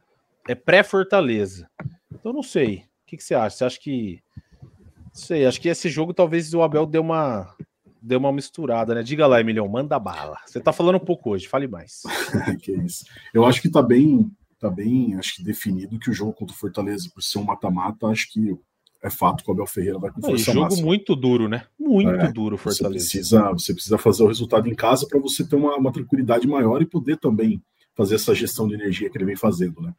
é pré-Fortaleza. Então não sei. O que, que você acha? Você acha que. Não sei, acho que esse jogo talvez o Abel deu uma deu uma misturada, né? Diga lá, Emilhão, manda bala. Você tá falando um pouco hoje, fale mais. que isso. Eu acho que tá bem, tá bem, acho que definido que o jogo contra o Fortaleza, por ser um mata-mata, acho que é fato que o Abel Ferreira vai com força é, jogo máxima. muito duro, né? Muito é, duro Fortaleza. Você precisa, você precisa fazer o resultado em casa para você ter uma, uma tranquilidade maior e poder também fazer essa gestão de energia que ele vem fazendo, né?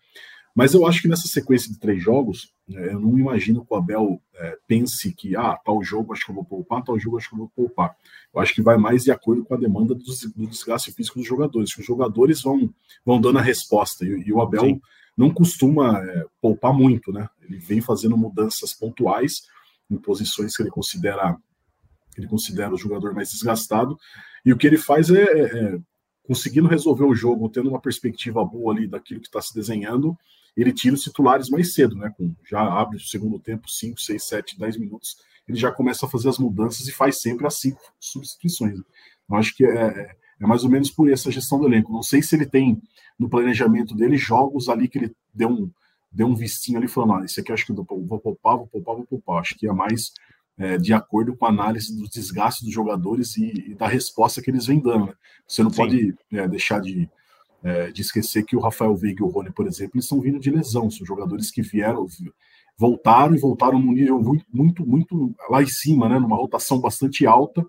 Mas eu acho que nessa sequência de três jogos, é, eu não imagino que o Abel é, pense que, ah, tal jogo acho que eu vou poupar, tal jogo acho que eu vou poupar. Eu acho que vai mais de acordo com a demanda do, do desgaste físico dos jogadores. Os jogadores vão, vão dando a resposta. E, e o Abel Sim. não costuma é, poupar muito, né? Ele vem fazendo mudanças pontuais em posições que ele considera ele considera o jogador mais desgastado. E o que ele faz é, é, é conseguindo resolver o jogo, tendo uma perspectiva boa ali daquilo que está se desenhando, ele tira os titulares mais cedo, né? Com, já abre o segundo tempo, 5, 6, 7, 10 minutos, ele já começa a fazer as mudanças e faz sempre as cinco substituições. Eu acho que é, é, é mais ou menos por essa gestão do elenco. Não sei se ele tem no planejamento dele jogos ali que ele deu um, deu um vistinho ali falando: ah, esse aqui acho que eu vou poupar, vou poupar, vou poupar. Acho que é mais é, de acordo com a análise dos desgastes dos jogadores e, e da resposta que eles vêm dando. Né? Você não Sim. pode é, deixar de é, de esquecer que o Rafael Veiga e o Rony, por exemplo, eles estão vindo de lesão, são jogadores que vieram, voltaram e voltaram num nível muito, muito, muito lá em cima, né, numa rotação bastante alta,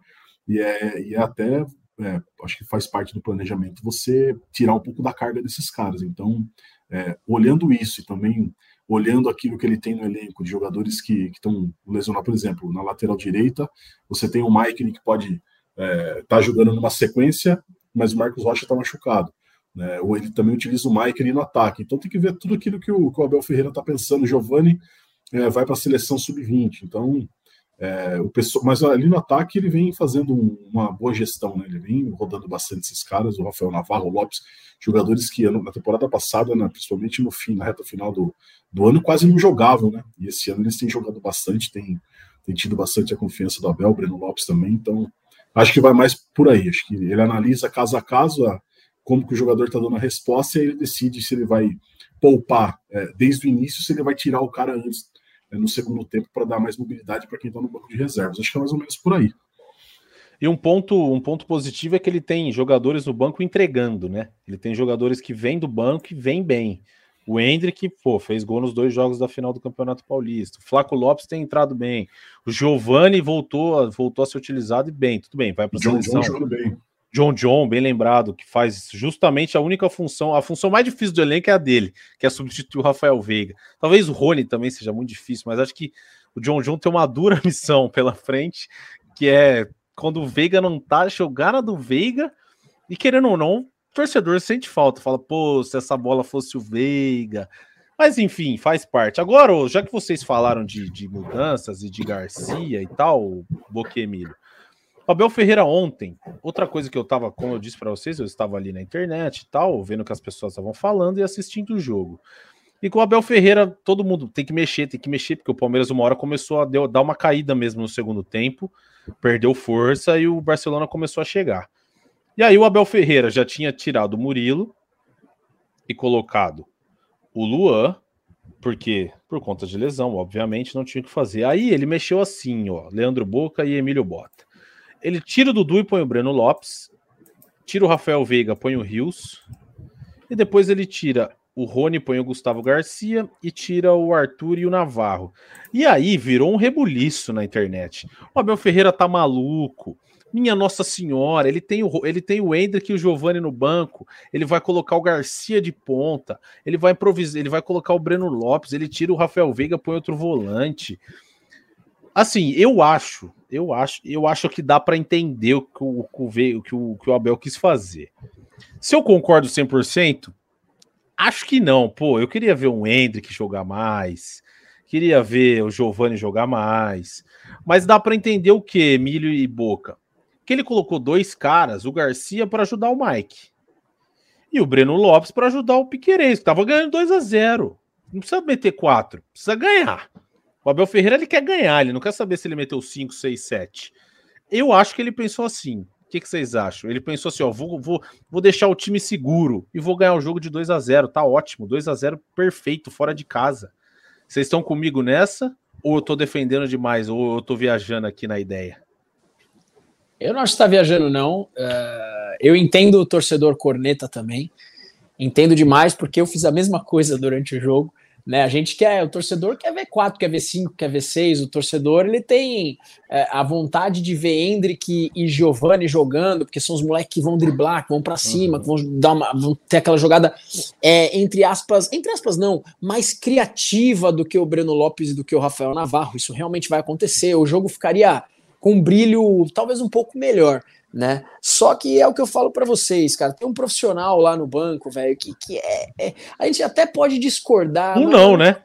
e é, e é até, é, acho que faz parte do planejamento você tirar um pouco da carga desses caras. Então, é, olhando isso e também olhando aquilo que ele tem no elenco de jogadores que estão lesionados, por exemplo, na lateral direita, você tem o Mike que pode estar é, tá jogando numa sequência, mas o Marcos Rocha está machucado. Né? Ou ele também utiliza o ali no ataque. Então tem que ver tudo aquilo que o, que o Abel Ferreira está pensando. Giovanni é, vai para a seleção sub-20. Então, é, o pessoal, mas ali no ataque ele vem fazendo um, uma boa gestão, né? Ele vem rodando bastante esses caras, o Rafael Navarro, o Lopes, jogadores que na temporada passada, né, principalmente no fim, na reta final do, do ano, quase não jogavam, né? E esse ano eles têm jogado bastante, têm, têm tido bastante a confiança do Abel, Breno Lopes também. Então, acho que vai mais por aí. Acho que ele analisa caso a caso a, como que o jogador está dando a resposta, e aí ele decide se ele vai poupar é, desde o início, se ele vai tirar o cara antes, no segundo tempo, para dar mais mobilidade para quem está no banco de reservas. Acho que é mais ou menos por aí. E um ponto, um ponto positivo é que ele tem jogadores no banco entregando, né? Ele tem jogadores que vêm do banco e vêm bem. O Hendrick, pô, fez gol nos dois jogos da final do Campeonato Paulista. O Flaco Lopes tem entrado bem. O Giovani voltou, voltou a ser utilizado e bem. Tudo bem, vai para a seleção. John bem. John John, bem lembrado, que faz justamente a única função, a função mais difícil do elenco é a dele, que é substituir o Rafael Veiga. Talvez o Rony também seja muito difícil, mas acho que o John John tem uma dura missão pela frente, que é quando o Veiga não tá, jogar na do Veiga, e querendo ou não, o torcedor sente falta, fala, pô, se essa bola fosse o Veiga. Mas enfim, faz parte. Agora, já que vocês falaram de, de mudanças e de Garcia e tal, Boquemilho, o Abel Ferreira ontem, outra coisa que eu tava, como eu disse para vocês, eu estava ali na internet e tal, vendo o que as pessoas estavam falando e assistindo o jogo. E com o Abel Ferreira, todo mundo tem que mexer, tem que mexer, porque o Palmeiras uma hora começou a dar uma caída mesmo no segundo tempo, perdeu força e o Barcelona começou a chegar. E aí o Abel Ferreira já tinha tirado o Murilo e colocado o Luan, porque por conta de lesão, obviamente, não tinha o que fazer. Aí ele mexeu assim, ó, Leandro Boca e Emílio Bota. Ele tira o Dudu e põe o Breno Lopes, tira o Rafael Veiga, põe o Rios, e depois ele tira o Rony, põe o Gustavo Garcia e tira o Arthur e o Navarro. E aí virou um rebuliço na internet. O Abel Ferreira tá maluco. Minha Nossa Senhora, ele tem o ele tem o Hendrick e o Giovani no banco, ele vai colocar o Garcia de ponta, ele vai improvisar, ele vai colocar o Breno Lopes, ele tira o Rafael Veiga, põe outro volante. Assim, eu acho, eu acho, eu acho que dá para entender o que o, que o, que o Abel quis fazer. Se eu concordo 100%, acho que não. Pô, eu queria ver o Hendrick jogar mais, queria ver o Giovani jogar mais. Mas dá para entender o que, Emílio e Boca? que ele colocou dois caras, o Garcia para ajudar o Mike e o Breno Lopes para ajudar o Piqueires, que estava ganhando 2 a 0 Não precisa meter 4, precisa ganhar. O Abel Ferreira ele quer ganhar, ele não quer saber se ele meteu 5, 6, 7. Eu acho que ele pensou assim. O que, que vocês acham? Ele pensou assim: ó, vou, vou, vou deixar o time seguro e vou ganhar o jogo de 2 a 0 Tá ótimo, 2 a 0 perfeito, fora de casa. Vocês estão comigo nessa? Ou eu tô defendendo demais? Ou eu tô viajando aqui na ideia? Eu não acho que está viajando, não. Uh, eu entendo o torcedor corneta também. Entendo demais, porque eu fiz a mesma coisa durante o jogo. Né? A gente quer, o torcedor quer ver 4, quer ver 5, quer ver 6. O torcedor ele tem é, a vontade de ver Hendrick e Giovanni jogando, porque são os moleques que vão driblar, que vão para cima, uhum. que vão, dar uma, vão ter aquela jogada, é, entre aspas, entre aspas, não, mais criativa do que o Breno Lopes e do que o Rafael Navarro. Isso realmente vai acontecer. O jogo ficaria com um brilho talvez um pouco melhor, né? Só que é o que eu falo para vocês, cara. Tem um profissional lá no banco, velho, que, que é, é, A gente até pode discordar. Um não, né?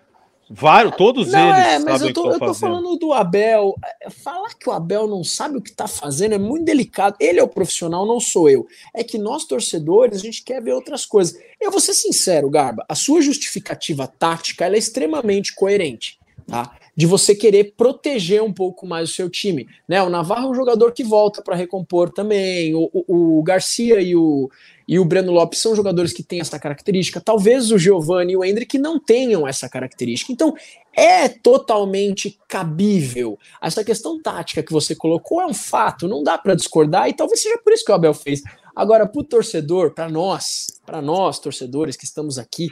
Vários, todos não, eles. É, mas eu tô, eu tô falando do Abel. Falar que o Abel não sabe o que tá fazendo é muito delicado. Ele é o profissional, não sou eu. É que nós, torcedores, a gente quer ver outras coisas. Eu vou ser sincero, Garba. A sua justificativa tática é extremamente coerente. Tá? De você querer proteger um pouco mais o seu time. Né? O Navarro é um jogador que volta para recompor também, o, o, o, Garcia e o, e o Breno Lopes são jogadores que têm essa característica. Talvez o Giovanni e o Hendrick não tenham essa característica. Então, é totalmente cabível. Essa questão tática que você colocou é um fato, não dá para discordar, e talvez seja por isso que o Abel fez. Agora, para o torcedor, para nós, para nós, torcedores que estamos aqui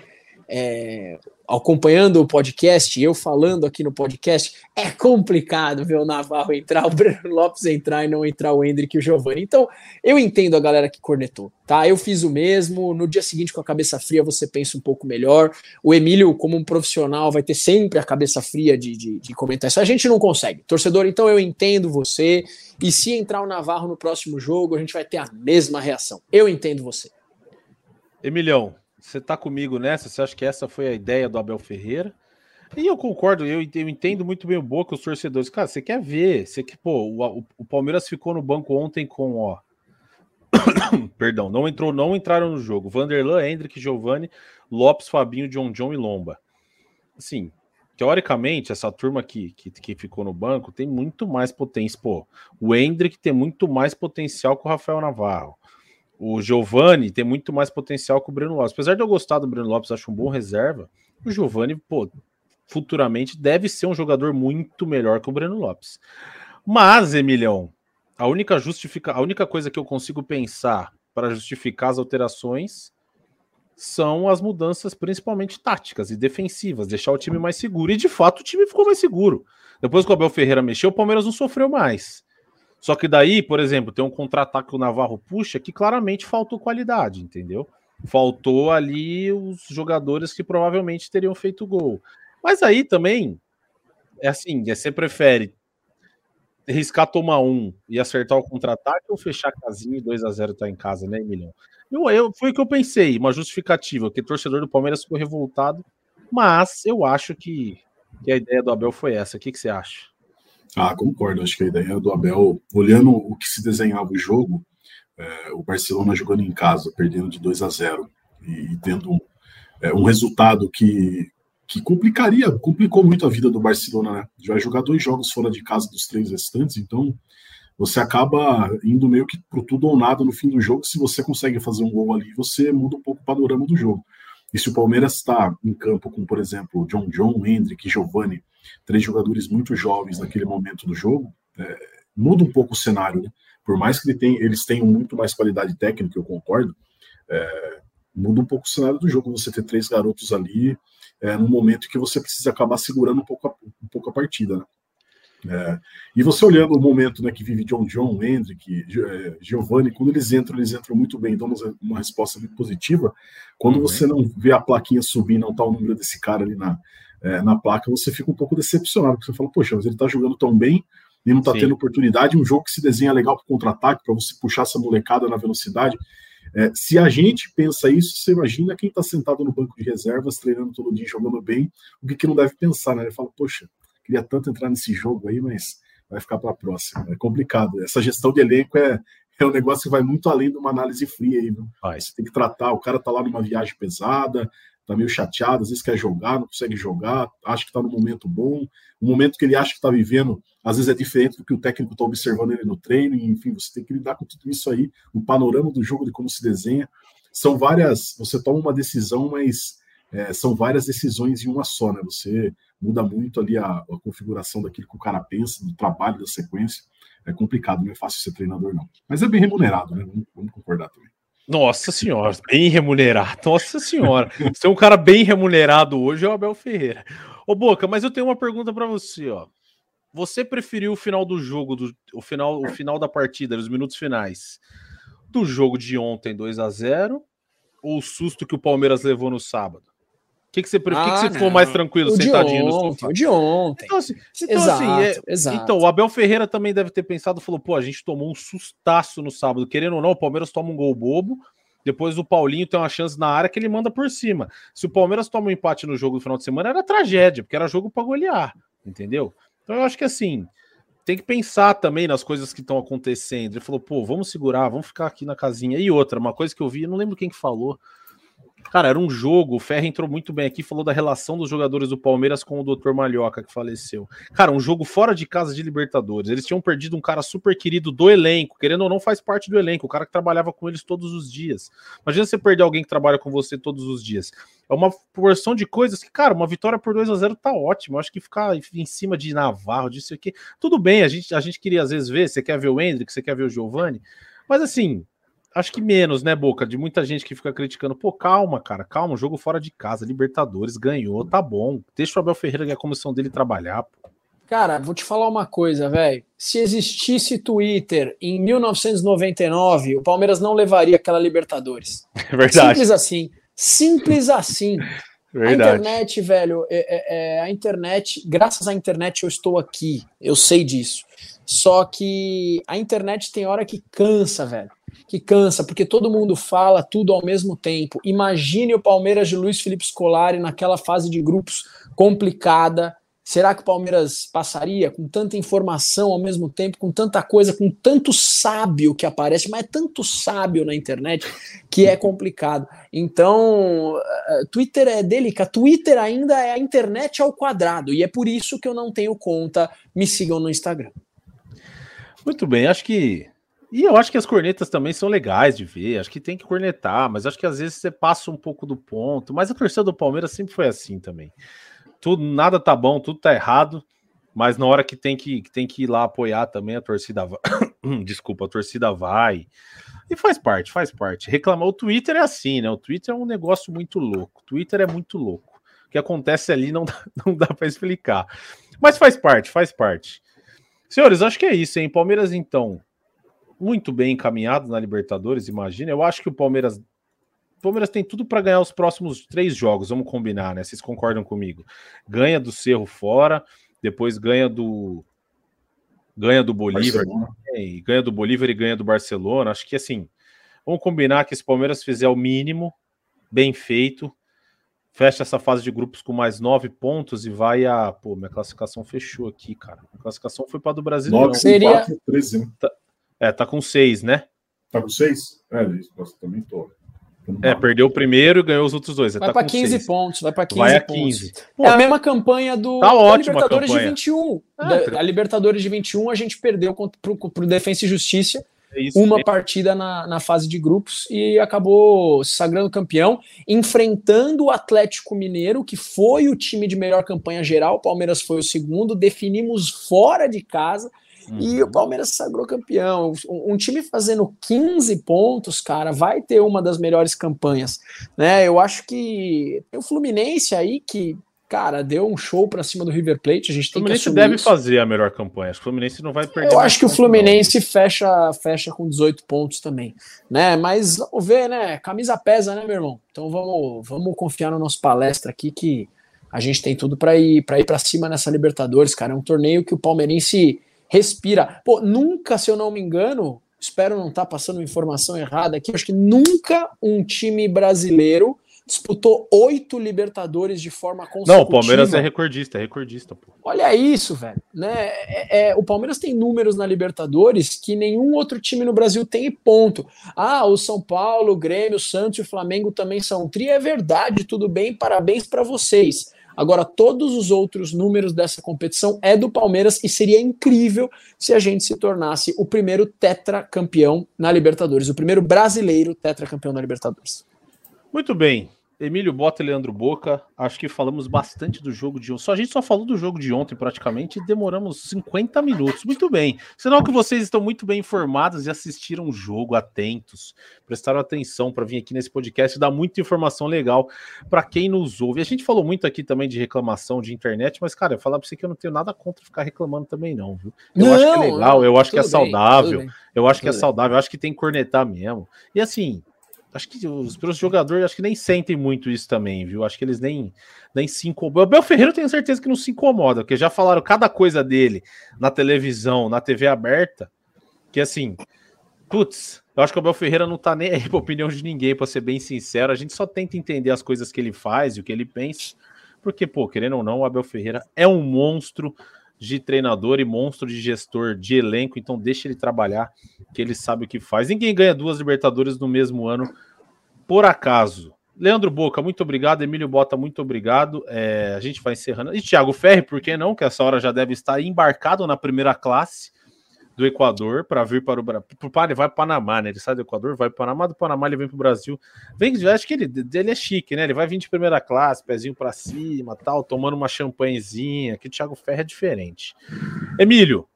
é, acompanhando o podcast, eu falando aqui no podcast, é complicado ver o Navarro entrar, o Breno Lopes entrar e não entrar o Hendrick e o Giovanni. Então, eu entendo a galera que cornetou, tá? Eu fiz o mesmo, no dia seguinte com a cabeça fria você pensa um pouco melhor. O Emílio, como um profissional, vai ter sempre a cabeça fria de, de, de comentar isso. A gente não consegue. Torcedor, então eu entendo você, e se entrar o Navarro no próximo jogo, a gente vai ter a mesma reação. Eu entendo você. Emilhão, você tá comigo nessa? Você acha que essa foi a ideia do Abel Ferreira? E eu concordo, eu, entendo muito bem o Boca, os torcedores. Cara, você quer ver? Você que, pô, o, o, Palmeiras ficou no banco ontem com, ó. Perdão, não entrou, não entraram no jogo. Vanderlan, Hendrick, Giovanni, Lopes, Fabinho, John John e Lomba. Assim, teoricamente, essa turma que, que, que ficou no banco tem muito mais potência. Pô, o Hendrick tem muito mais potencial que o Rafael Navarro. O Giovani tem muito mais potencial que o Breno Lopes. Apesar de eu gostar do Breno Lopes, acho um bom reserva. O Giovani, pô, futuramente deve ser um jogador muito melhor que o Breno Lopes. Mas, Emilhão, a única justifica, a única coisa que eu consigo pensar para justificar as alterações são as mudanças principalmente táticas e defensivas, deixar o time mais seguro. E de fato o time ficou mais seguro. Depois que o Abel Ferreira mexeu, o Palmeiras não sofreu mais. Só que daí, por exemplo, tem um contra-ataque que o Navarro puxa que claramente faltou qualidade, entendeu? Faltou ali os jogadores que provavelmente teriam feito gol. Mas aí também é assim, é, você prefere arriscar tomar um e acertar o contra-ataque ou fechar a casinha e 2 a 0 tá em casa, né, Emilhão? Eu, eu, foi o que eu pensei, uma justificativa, que o torcedor do Palmeiras ficou revoltado, mas eu acho que, que a ideia do Abel foi essa. O que, que você acha? Ah, concordo. Acho que a ideia do Abel, olhando o que se desenhava o jogo, é, o Barcelona jogando em casa, perdendo de 2 a 0 e, e tendo um, é, um resultado que, que complicaria, complicou muito a vida do Barcelona, né? Vai jogar dois jogos fora de casa dos três restantes, então você acaba indo meio que pro tudo ou nada no fim do jogo. Se você consegue fazer um gol ali, você muda um pouco o panorama do jogo. E se o Palmeiras está em campo com, por exemplo, John John, Hendrick Giovanni, três jogadores muito jovens naquele momento do jogo, é, muda um pouco o cenário. Né? Por mais que ele tenha, eles tenham muito mais qualidade técnica, eu concordo, é, muda um pouco o cenário do jogo. Você ter três garotos ali é, no momento que você precisa acabar segurando um pouco a, um pouco a partida. Né? É, e você olhando o momento né, que vive John John, Hendrick, é, Giovanni, quando eles entram, eles entram muito bem, dão uma resposta muito positiva. Quando uhum. você não vê a plaquinha subir, não tá o número desse cara ali na, é, na placa, você fica um pouco decepcionado, porque você fala, poxa, mas ele tá jogando tão bem e não tá Sim. tendo oportunidade, um jogo que se desenha legal para contra-ataque, para você puxar essa molecada na velocidade. É, se a gente pensa isso, você imagina quem está sentado no banco de reservas, treinando todo dia, jogando bem, o que, que não deve pensar, né? Ele fala, poxa, queria tanto entrar nesse jogo aí, mas vai ficar para a próxima. É complicado. Essa gestão de elenco é, é um negócio que vai muito além de uma análise fria aí, viu? Você tem que tratar, o cara tá lá numa viagem pesada, tá meio chateado, às vezes quer jogar, não consegue jogar, acha que tá no momento bom, o momento que ele acha que tá vivendo, às vezes é diferente do que o técnico tá observando ele no treino, enfim, você tem que lidar com tudo isso aí, o panorama do jogo, de como se desenha. São várias, você toma uma decisão, mas é, são várias decisões em uma só, né? Você muda muito ali a, a, configuração daquilo que o cara pensa, do trabalho, da sequência. É complicado, não é fácil ser treinador, não. Mas é bem remunerado, né? Vamos, vamos concordar também. Nossa senhora, bem remunerado. Nossa senhora. Ser um cara bem remunerado hoje é o Abel Ferreira. Ô Boca, mas eu tenho uma pergunta para você, ó. Você preferiu o final do jogo, do, o, final, o final da partida, os minutos finais, do jogo de ontem 2 a 0 ou o susto que o Palmeiras levou no sábado? O que, que você, ah, que que você ficou mais tranquilo o sentadinho ontem, no sofá? O de ontem. Então, assim, então, exato, assim é, exato. então, o Abel Ferreira também deve ter pensado, falou, pô, a gente tomou um sustaço no sábado. Querendo ou não, o Palmeiras toma um gol bobo, depois o Paulinho tem uma chance na área que ele manda por cima. Se o Palmeiras toma um empate no jogo do final de semana, era tragédia, porque era jogo para golear, entendeu? Então eu acho que assim, tem que pensar também nas coisas que estão acontecendo. Ele falou, pô, vamos segurar, vamos ficar aqui na casinha. E outra, uma coisa que eu vi, não lembro quem que falou, Cara, era um jogo. O Ferre entrou muito bem aqui, falou da relação dos jogadores do Palmeiras com o Dr. Malhoca, que faleceu. Cara, um jogo fora de casa de Libertadores. Eles tinham perdido um cara super querido do elenco, querendo ou não, faz parte do elenco, o cara que trabalhava com eles todos os dias. Imagina você perder alguém que trabalha com você todos os dias. É uma porção de coisas que, cara, uma vitória por 2 a 0 tá ótimo. Acho que ficar em cima de Navarro, disso aqui, tudo bem. A gente, a gente queria às vezes ver, você quer ver o Hendrick, você quer ver o Giovani, mas assim, acho que menos, né, Boca? De muita gente que fica criticando. Pô, calma, cara, calma. Jogo fora de casa, Libertadores, ganhou, tá bom. Deixa o Abel Ferreira e a comissão dele trabalhar. Pô. Cara, vou te falar uma coisa, velho. Se existisse Twitter em 1999, o Palmeiras não levaria aquela Libertadores. É verdade. Simples assim. Simples assim. Verdade. A internet, velho, é, é, é, a internet, graças à internet eu estou aqui, eu sei disso. Só que a internet tem hora que cansa, velho que cansa, porque todo mundo fala tudo ao mesmo tempo. Imagine o Palmeiras de Luiz Felipe Scolari naquela fase de grupos complicada. Será que o Palmeiras passaria com tanta informação ao mesmo tempo, com tanta coisa, com tanto sábio que aparece, mas é tanto sábio na internet que é complicado. Então, uh, Twitter é delicado. Twitter ainda é a internet ao quadrado, e é por isso que eu não tenho conta. Me sigam no Instagram. Muito bem, acho que e eu acho que as cornetas também são legais de ver, acho que tem que cornetar, mas acho que às vezes você passa um pouco do ponto. Mas a torcida do Palmeiras sempre foi assim também. Tudo, nada tá bom, tudo tá errado. Mas na hora que tem que, que tem que ir lá apoiar também, a torcida vai. Desculpa, a torcida vai. E faz parte, faz parte. Reclamar. O Twitter é assim, né? O Twitter é um negócio muito louco. O Twitter é muito louco. O que acontece ali não dá, não dá para explicar. Mas faz parte, faz parte. Senhores, acho que é isso, hein? Palmeiras, então, muito bem encaminhado na Libertadores, imagina. Eu acho que o Palmeiras. O Palmeiras tem tudo para ganhar os próximos três jogos, vamos combinar, né? Vocês concordam comigo? Ganha do Cerro fora, depois ganha do. Ganha do Bolívar, e ganha do Bolívar e ganha do Barcelona. Acho que assim, vamos combinar que se o Palmeiras fizer o mínimo, bem feito, fecha essa fase de grupos com mais nove pontos e vai a. Pô, minha classificação fechou aqui, cara. A classificação foi para do Brasil. Nove, Seria- quatro, 13, né? É, tá com seis, né? Tá com seis? É, nossa, também tô. É, perdeu o primeiro e ganhou os outros dois. Vai tá para com 15 seis. pontos, vai para 15 Vai a pontos. 15. Pô, É a mesma campanha do Tá da Libertadores campanha. de 21. Ah, Da- a Libertadores de 21 a gente perdeu pro, pro Defensa e Justiça é isso. uma partida na, na fase de grupos e acabou se sagrando campeão, enfrentando o Atlético Mineiro, que foi o time de melhor campanha geral. O Palmeiras foi o segundo, definimos fora de casa. E Uhum. o Palmeiras se sagrou campeão. Um, um time fazendo 15 pontos, cara, vai ter uma das melhores campanhas. Né? Eu acho que tem o Fluminense aí que, cara, deu um show pra cima do River Plate. A gente O tem que Fluminense assumir deve isso. fazer a melhor campanha. Que o Fluminense não vai perder. Eu acho que o Fluminense fecha, fecha com 18 pontos também, né? Mas vamos ver, né? Camisa pesa, né, meu irmão? Então vamos, vamos confiar no nosso palestra aqui que a gente tem tudo para ir para ir para cima nessa Libertadores, cara. É um torneio que o palmeirense respira. Pô, nunca, se eu não me engano, espero não estar passando informação errada aqui, acho que nunca um time brasileiro disputou oito Libertadores de forma Não, consecutiva. o Palmeiras é recordista, é recordista, pô. Olha isso, velho. Né? É- é- o Palmeiras tem números na Libertadores que nenhum outro time no Brasil tem e ponto. Ah, o São Paulo, o Grêmio, o Santos e o Flamengo também são tri. É verdade, tudo bem, parabéns para vocês. Agora, todos os outros números dessa competição é do Palmeiras e seria incrível se a gente se tornasse o primeiro tetracampeão na Libertadores, o primeiro brasileiro tetracampeão na Libertadores. Muito bem. Emílio Bota e Leandro Boca, acho que falamos bastante do jogo de ontem. Só a gente só falou do jogo de ontem praticamente e demoramos 50 minutos. Muito bem. Sinal que vocês estão muito bem informados e assistiram o jogo, atentos, prestaram atenção para vir aqui nesse podcast e dar muita informação legal para quem nos ouve. A gente falou muito aqui também de reclamação de internet, mas cara, eu falar para você que eu não tenho nada contra ficar reclamando também não, viu? Eu acho que é legal, eu acho que é saudável. bem. Eu acho que é saudável, eu acho que tem que cornetar mesmo. E assim, acho que os, os jogadores acho que nem sentem muito isso também, viu? Acho que eles nem, nem se incomodam. O Abel Ferreira eu tenho certeza que não se incomoda, porque já falaram cada coisa dele na televisão, na TV aberta, que assim, putz, eu acho que o Abel Ferreira não tá nem aí pra opinião de ninguém, pra ser bem sincero. A gente só tenta entender as coisas que ele faz e o que ele pensa, porque, pô, querendo ou não, o Abel Ferreira é um monstro de treinador e monstro de gestor de elenco, então deixa ele trabalhar, que ele sabe o que faz. Ninguém ganha duas Libertadores no mesmo ano, por acaso. Leandro Boca, muito obrigado. Emílio Bota, muito obrigado. É, a gente vai encerrando. E Thiago Ferri, por que não? Que essa hora já deve estar embarcado na primeira classe do Equador para vir para o Brasil. Ele vai para o Panamá, né? Ele sai do Equador, vai para o Panamá, do Panamá ele vem para o Brasil. Vem, acho que ele, ele é chique, né? Ele vai vir de primeira classe, pezinho para cima, tal, tomando uma champanhezinha. Que o Thiago Ferri é diferente. Emílio,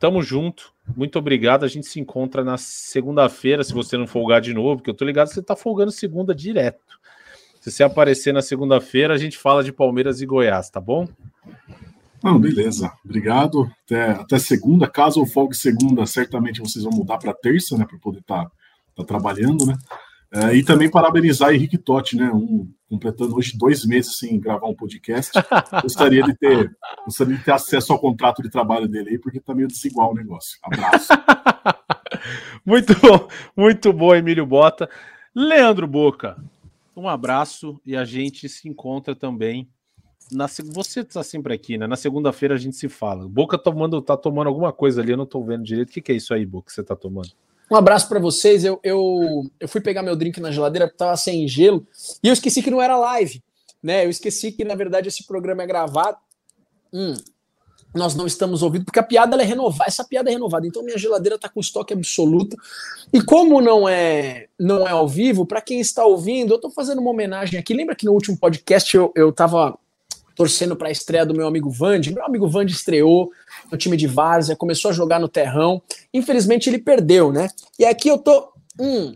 tamo junto. Muito obrigado. A gente se encontra na segunda-feira, se você não folgar de novo, porque eu tô ligado que você tá folgando segunda direto. Se você aparecer na segunda-feira, a gente fala de Palmeiras e Goiás, tá bom? Não, beleza. Obrigado. Até, até segunda. Caso eu folgue segunda, certamente vocês vão mudar para terça, né? Para poder estar tá, trabalhando, né? É, e também parabenizar Henrique Totti, né? Um, completando hoje dois meses sem gravar um podcast. Gostaria de ter, gostaria de ter acesso ao contrato de trabalho dele aí, porque tá meio desigual o negócio. Abraço. muito bom, muito bom, Emílio Bota. Leandro Boca, um abraço e a gente se encontra também. Na, você tá sempre aqui, né? Na segunda-feira a gente se fala. Boca tomando, tá tomando alguma coisa ali, eu não tô vendo direito. O que, que é isso aí, Boca, que você tá tomando? Um abraço para vocês. Eu, eu, eu fui pegar meu drink na geladeira porque tava sem gelo e eu esqueci que não era live, né? Eu esqueci que na verdade esse programa é gravado. Hum, nós não estamos ouvindo porque a piada é renovada. Essa piada é renovada, então minha geladeira tá com estoque absoluto. E como não é não é ao vivo, para quem está ouvindo, eu tô fazendo uma homenagem aqui. Lembra que no último podcast eu, eu tava torcendo para a estreia do meu amigo Vande. Meu amigo Vande estreou no time de Várzea, começou a jogar no terrão. Infelizmente ele perdeu, né? E aqui eu tô hum,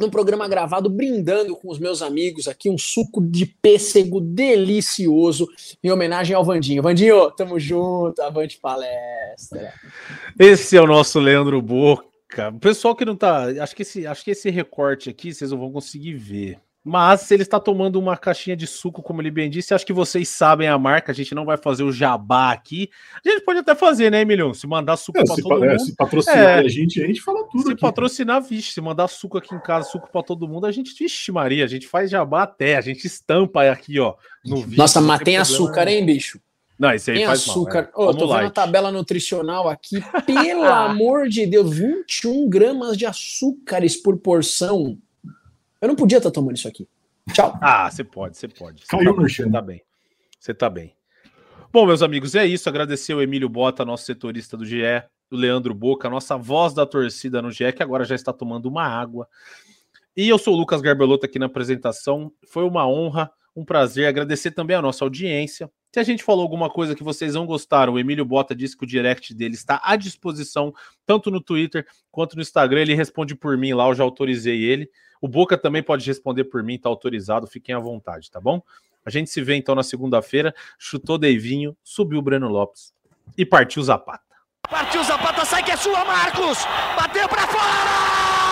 num programa gravado brindando com os meus amigos aqui um suco de pêssego delicioso em homenagem ao Vandinho. Vandinho, tamo junto, avante palestra. Esse é o nosso Leandro Boca. O pessoal que não tá, acho que esse, acho que esse recorte aqui vocês não vão conseguir ver. Mas ele está tomando uma caixinha de suco, como ele bem disse, acho que vocês sabem a marca, a gente não vai fazer o jabá aqui. A gente pode até fazer, né, Emilhão? Se mandar suco É, para se, todo pa- é, mundo. se patrocinar É. a gente, a gente fala tudo Se aqui. patrocinar, vixe, se mandar suco aqui em casa, suco para todo mundo, a gente, vixe Maria, a gente faz jabá até, a gente estampa aqui, ó, no vídeo. Nossa, mas tem açúcar, hein, bicho? Não, esse aí Tem faz açúcar. mal. é. Ô, Vamos tô vendo a light. tabela nutricional aqui. Pelo amor de Deus, 21 gramas de açúcares por porção. Eu não podia estar tomando isso aqui. Tchau. Ah, você pode, você pode. Você Caiu tá, no bem, chão. você tá bem. Você tá bem. Bom, meus amigos, é isso. Agradecer o Emílio Bota, nosso setorista do GE, o Leandro Boca, nossa voz da torcida no GE, que agora já está tomando uma água. E eu sou o Lucas Garbelotto aqui na apresentação. Foi uma honra, um prazer. Agradecer também a nossa audiência. Se a gente falou alguma coisa que vocês não gostaram, o Emílio Bota disse que o direct dele está à disposição, tanto no Twitter quanto no Instagram. Ele responde por mim lá, eu já autorizei ele. O Boca também pode responder por mim, tá autorizado, fiquem à vontade, tá bom? A gente se vê então na segunda-feira. Chutou Deivinho, subiu o Breno Lopes e partiu Zapata. Partiu Zapata, sai que é sua, Marcos! Bateu pra fora!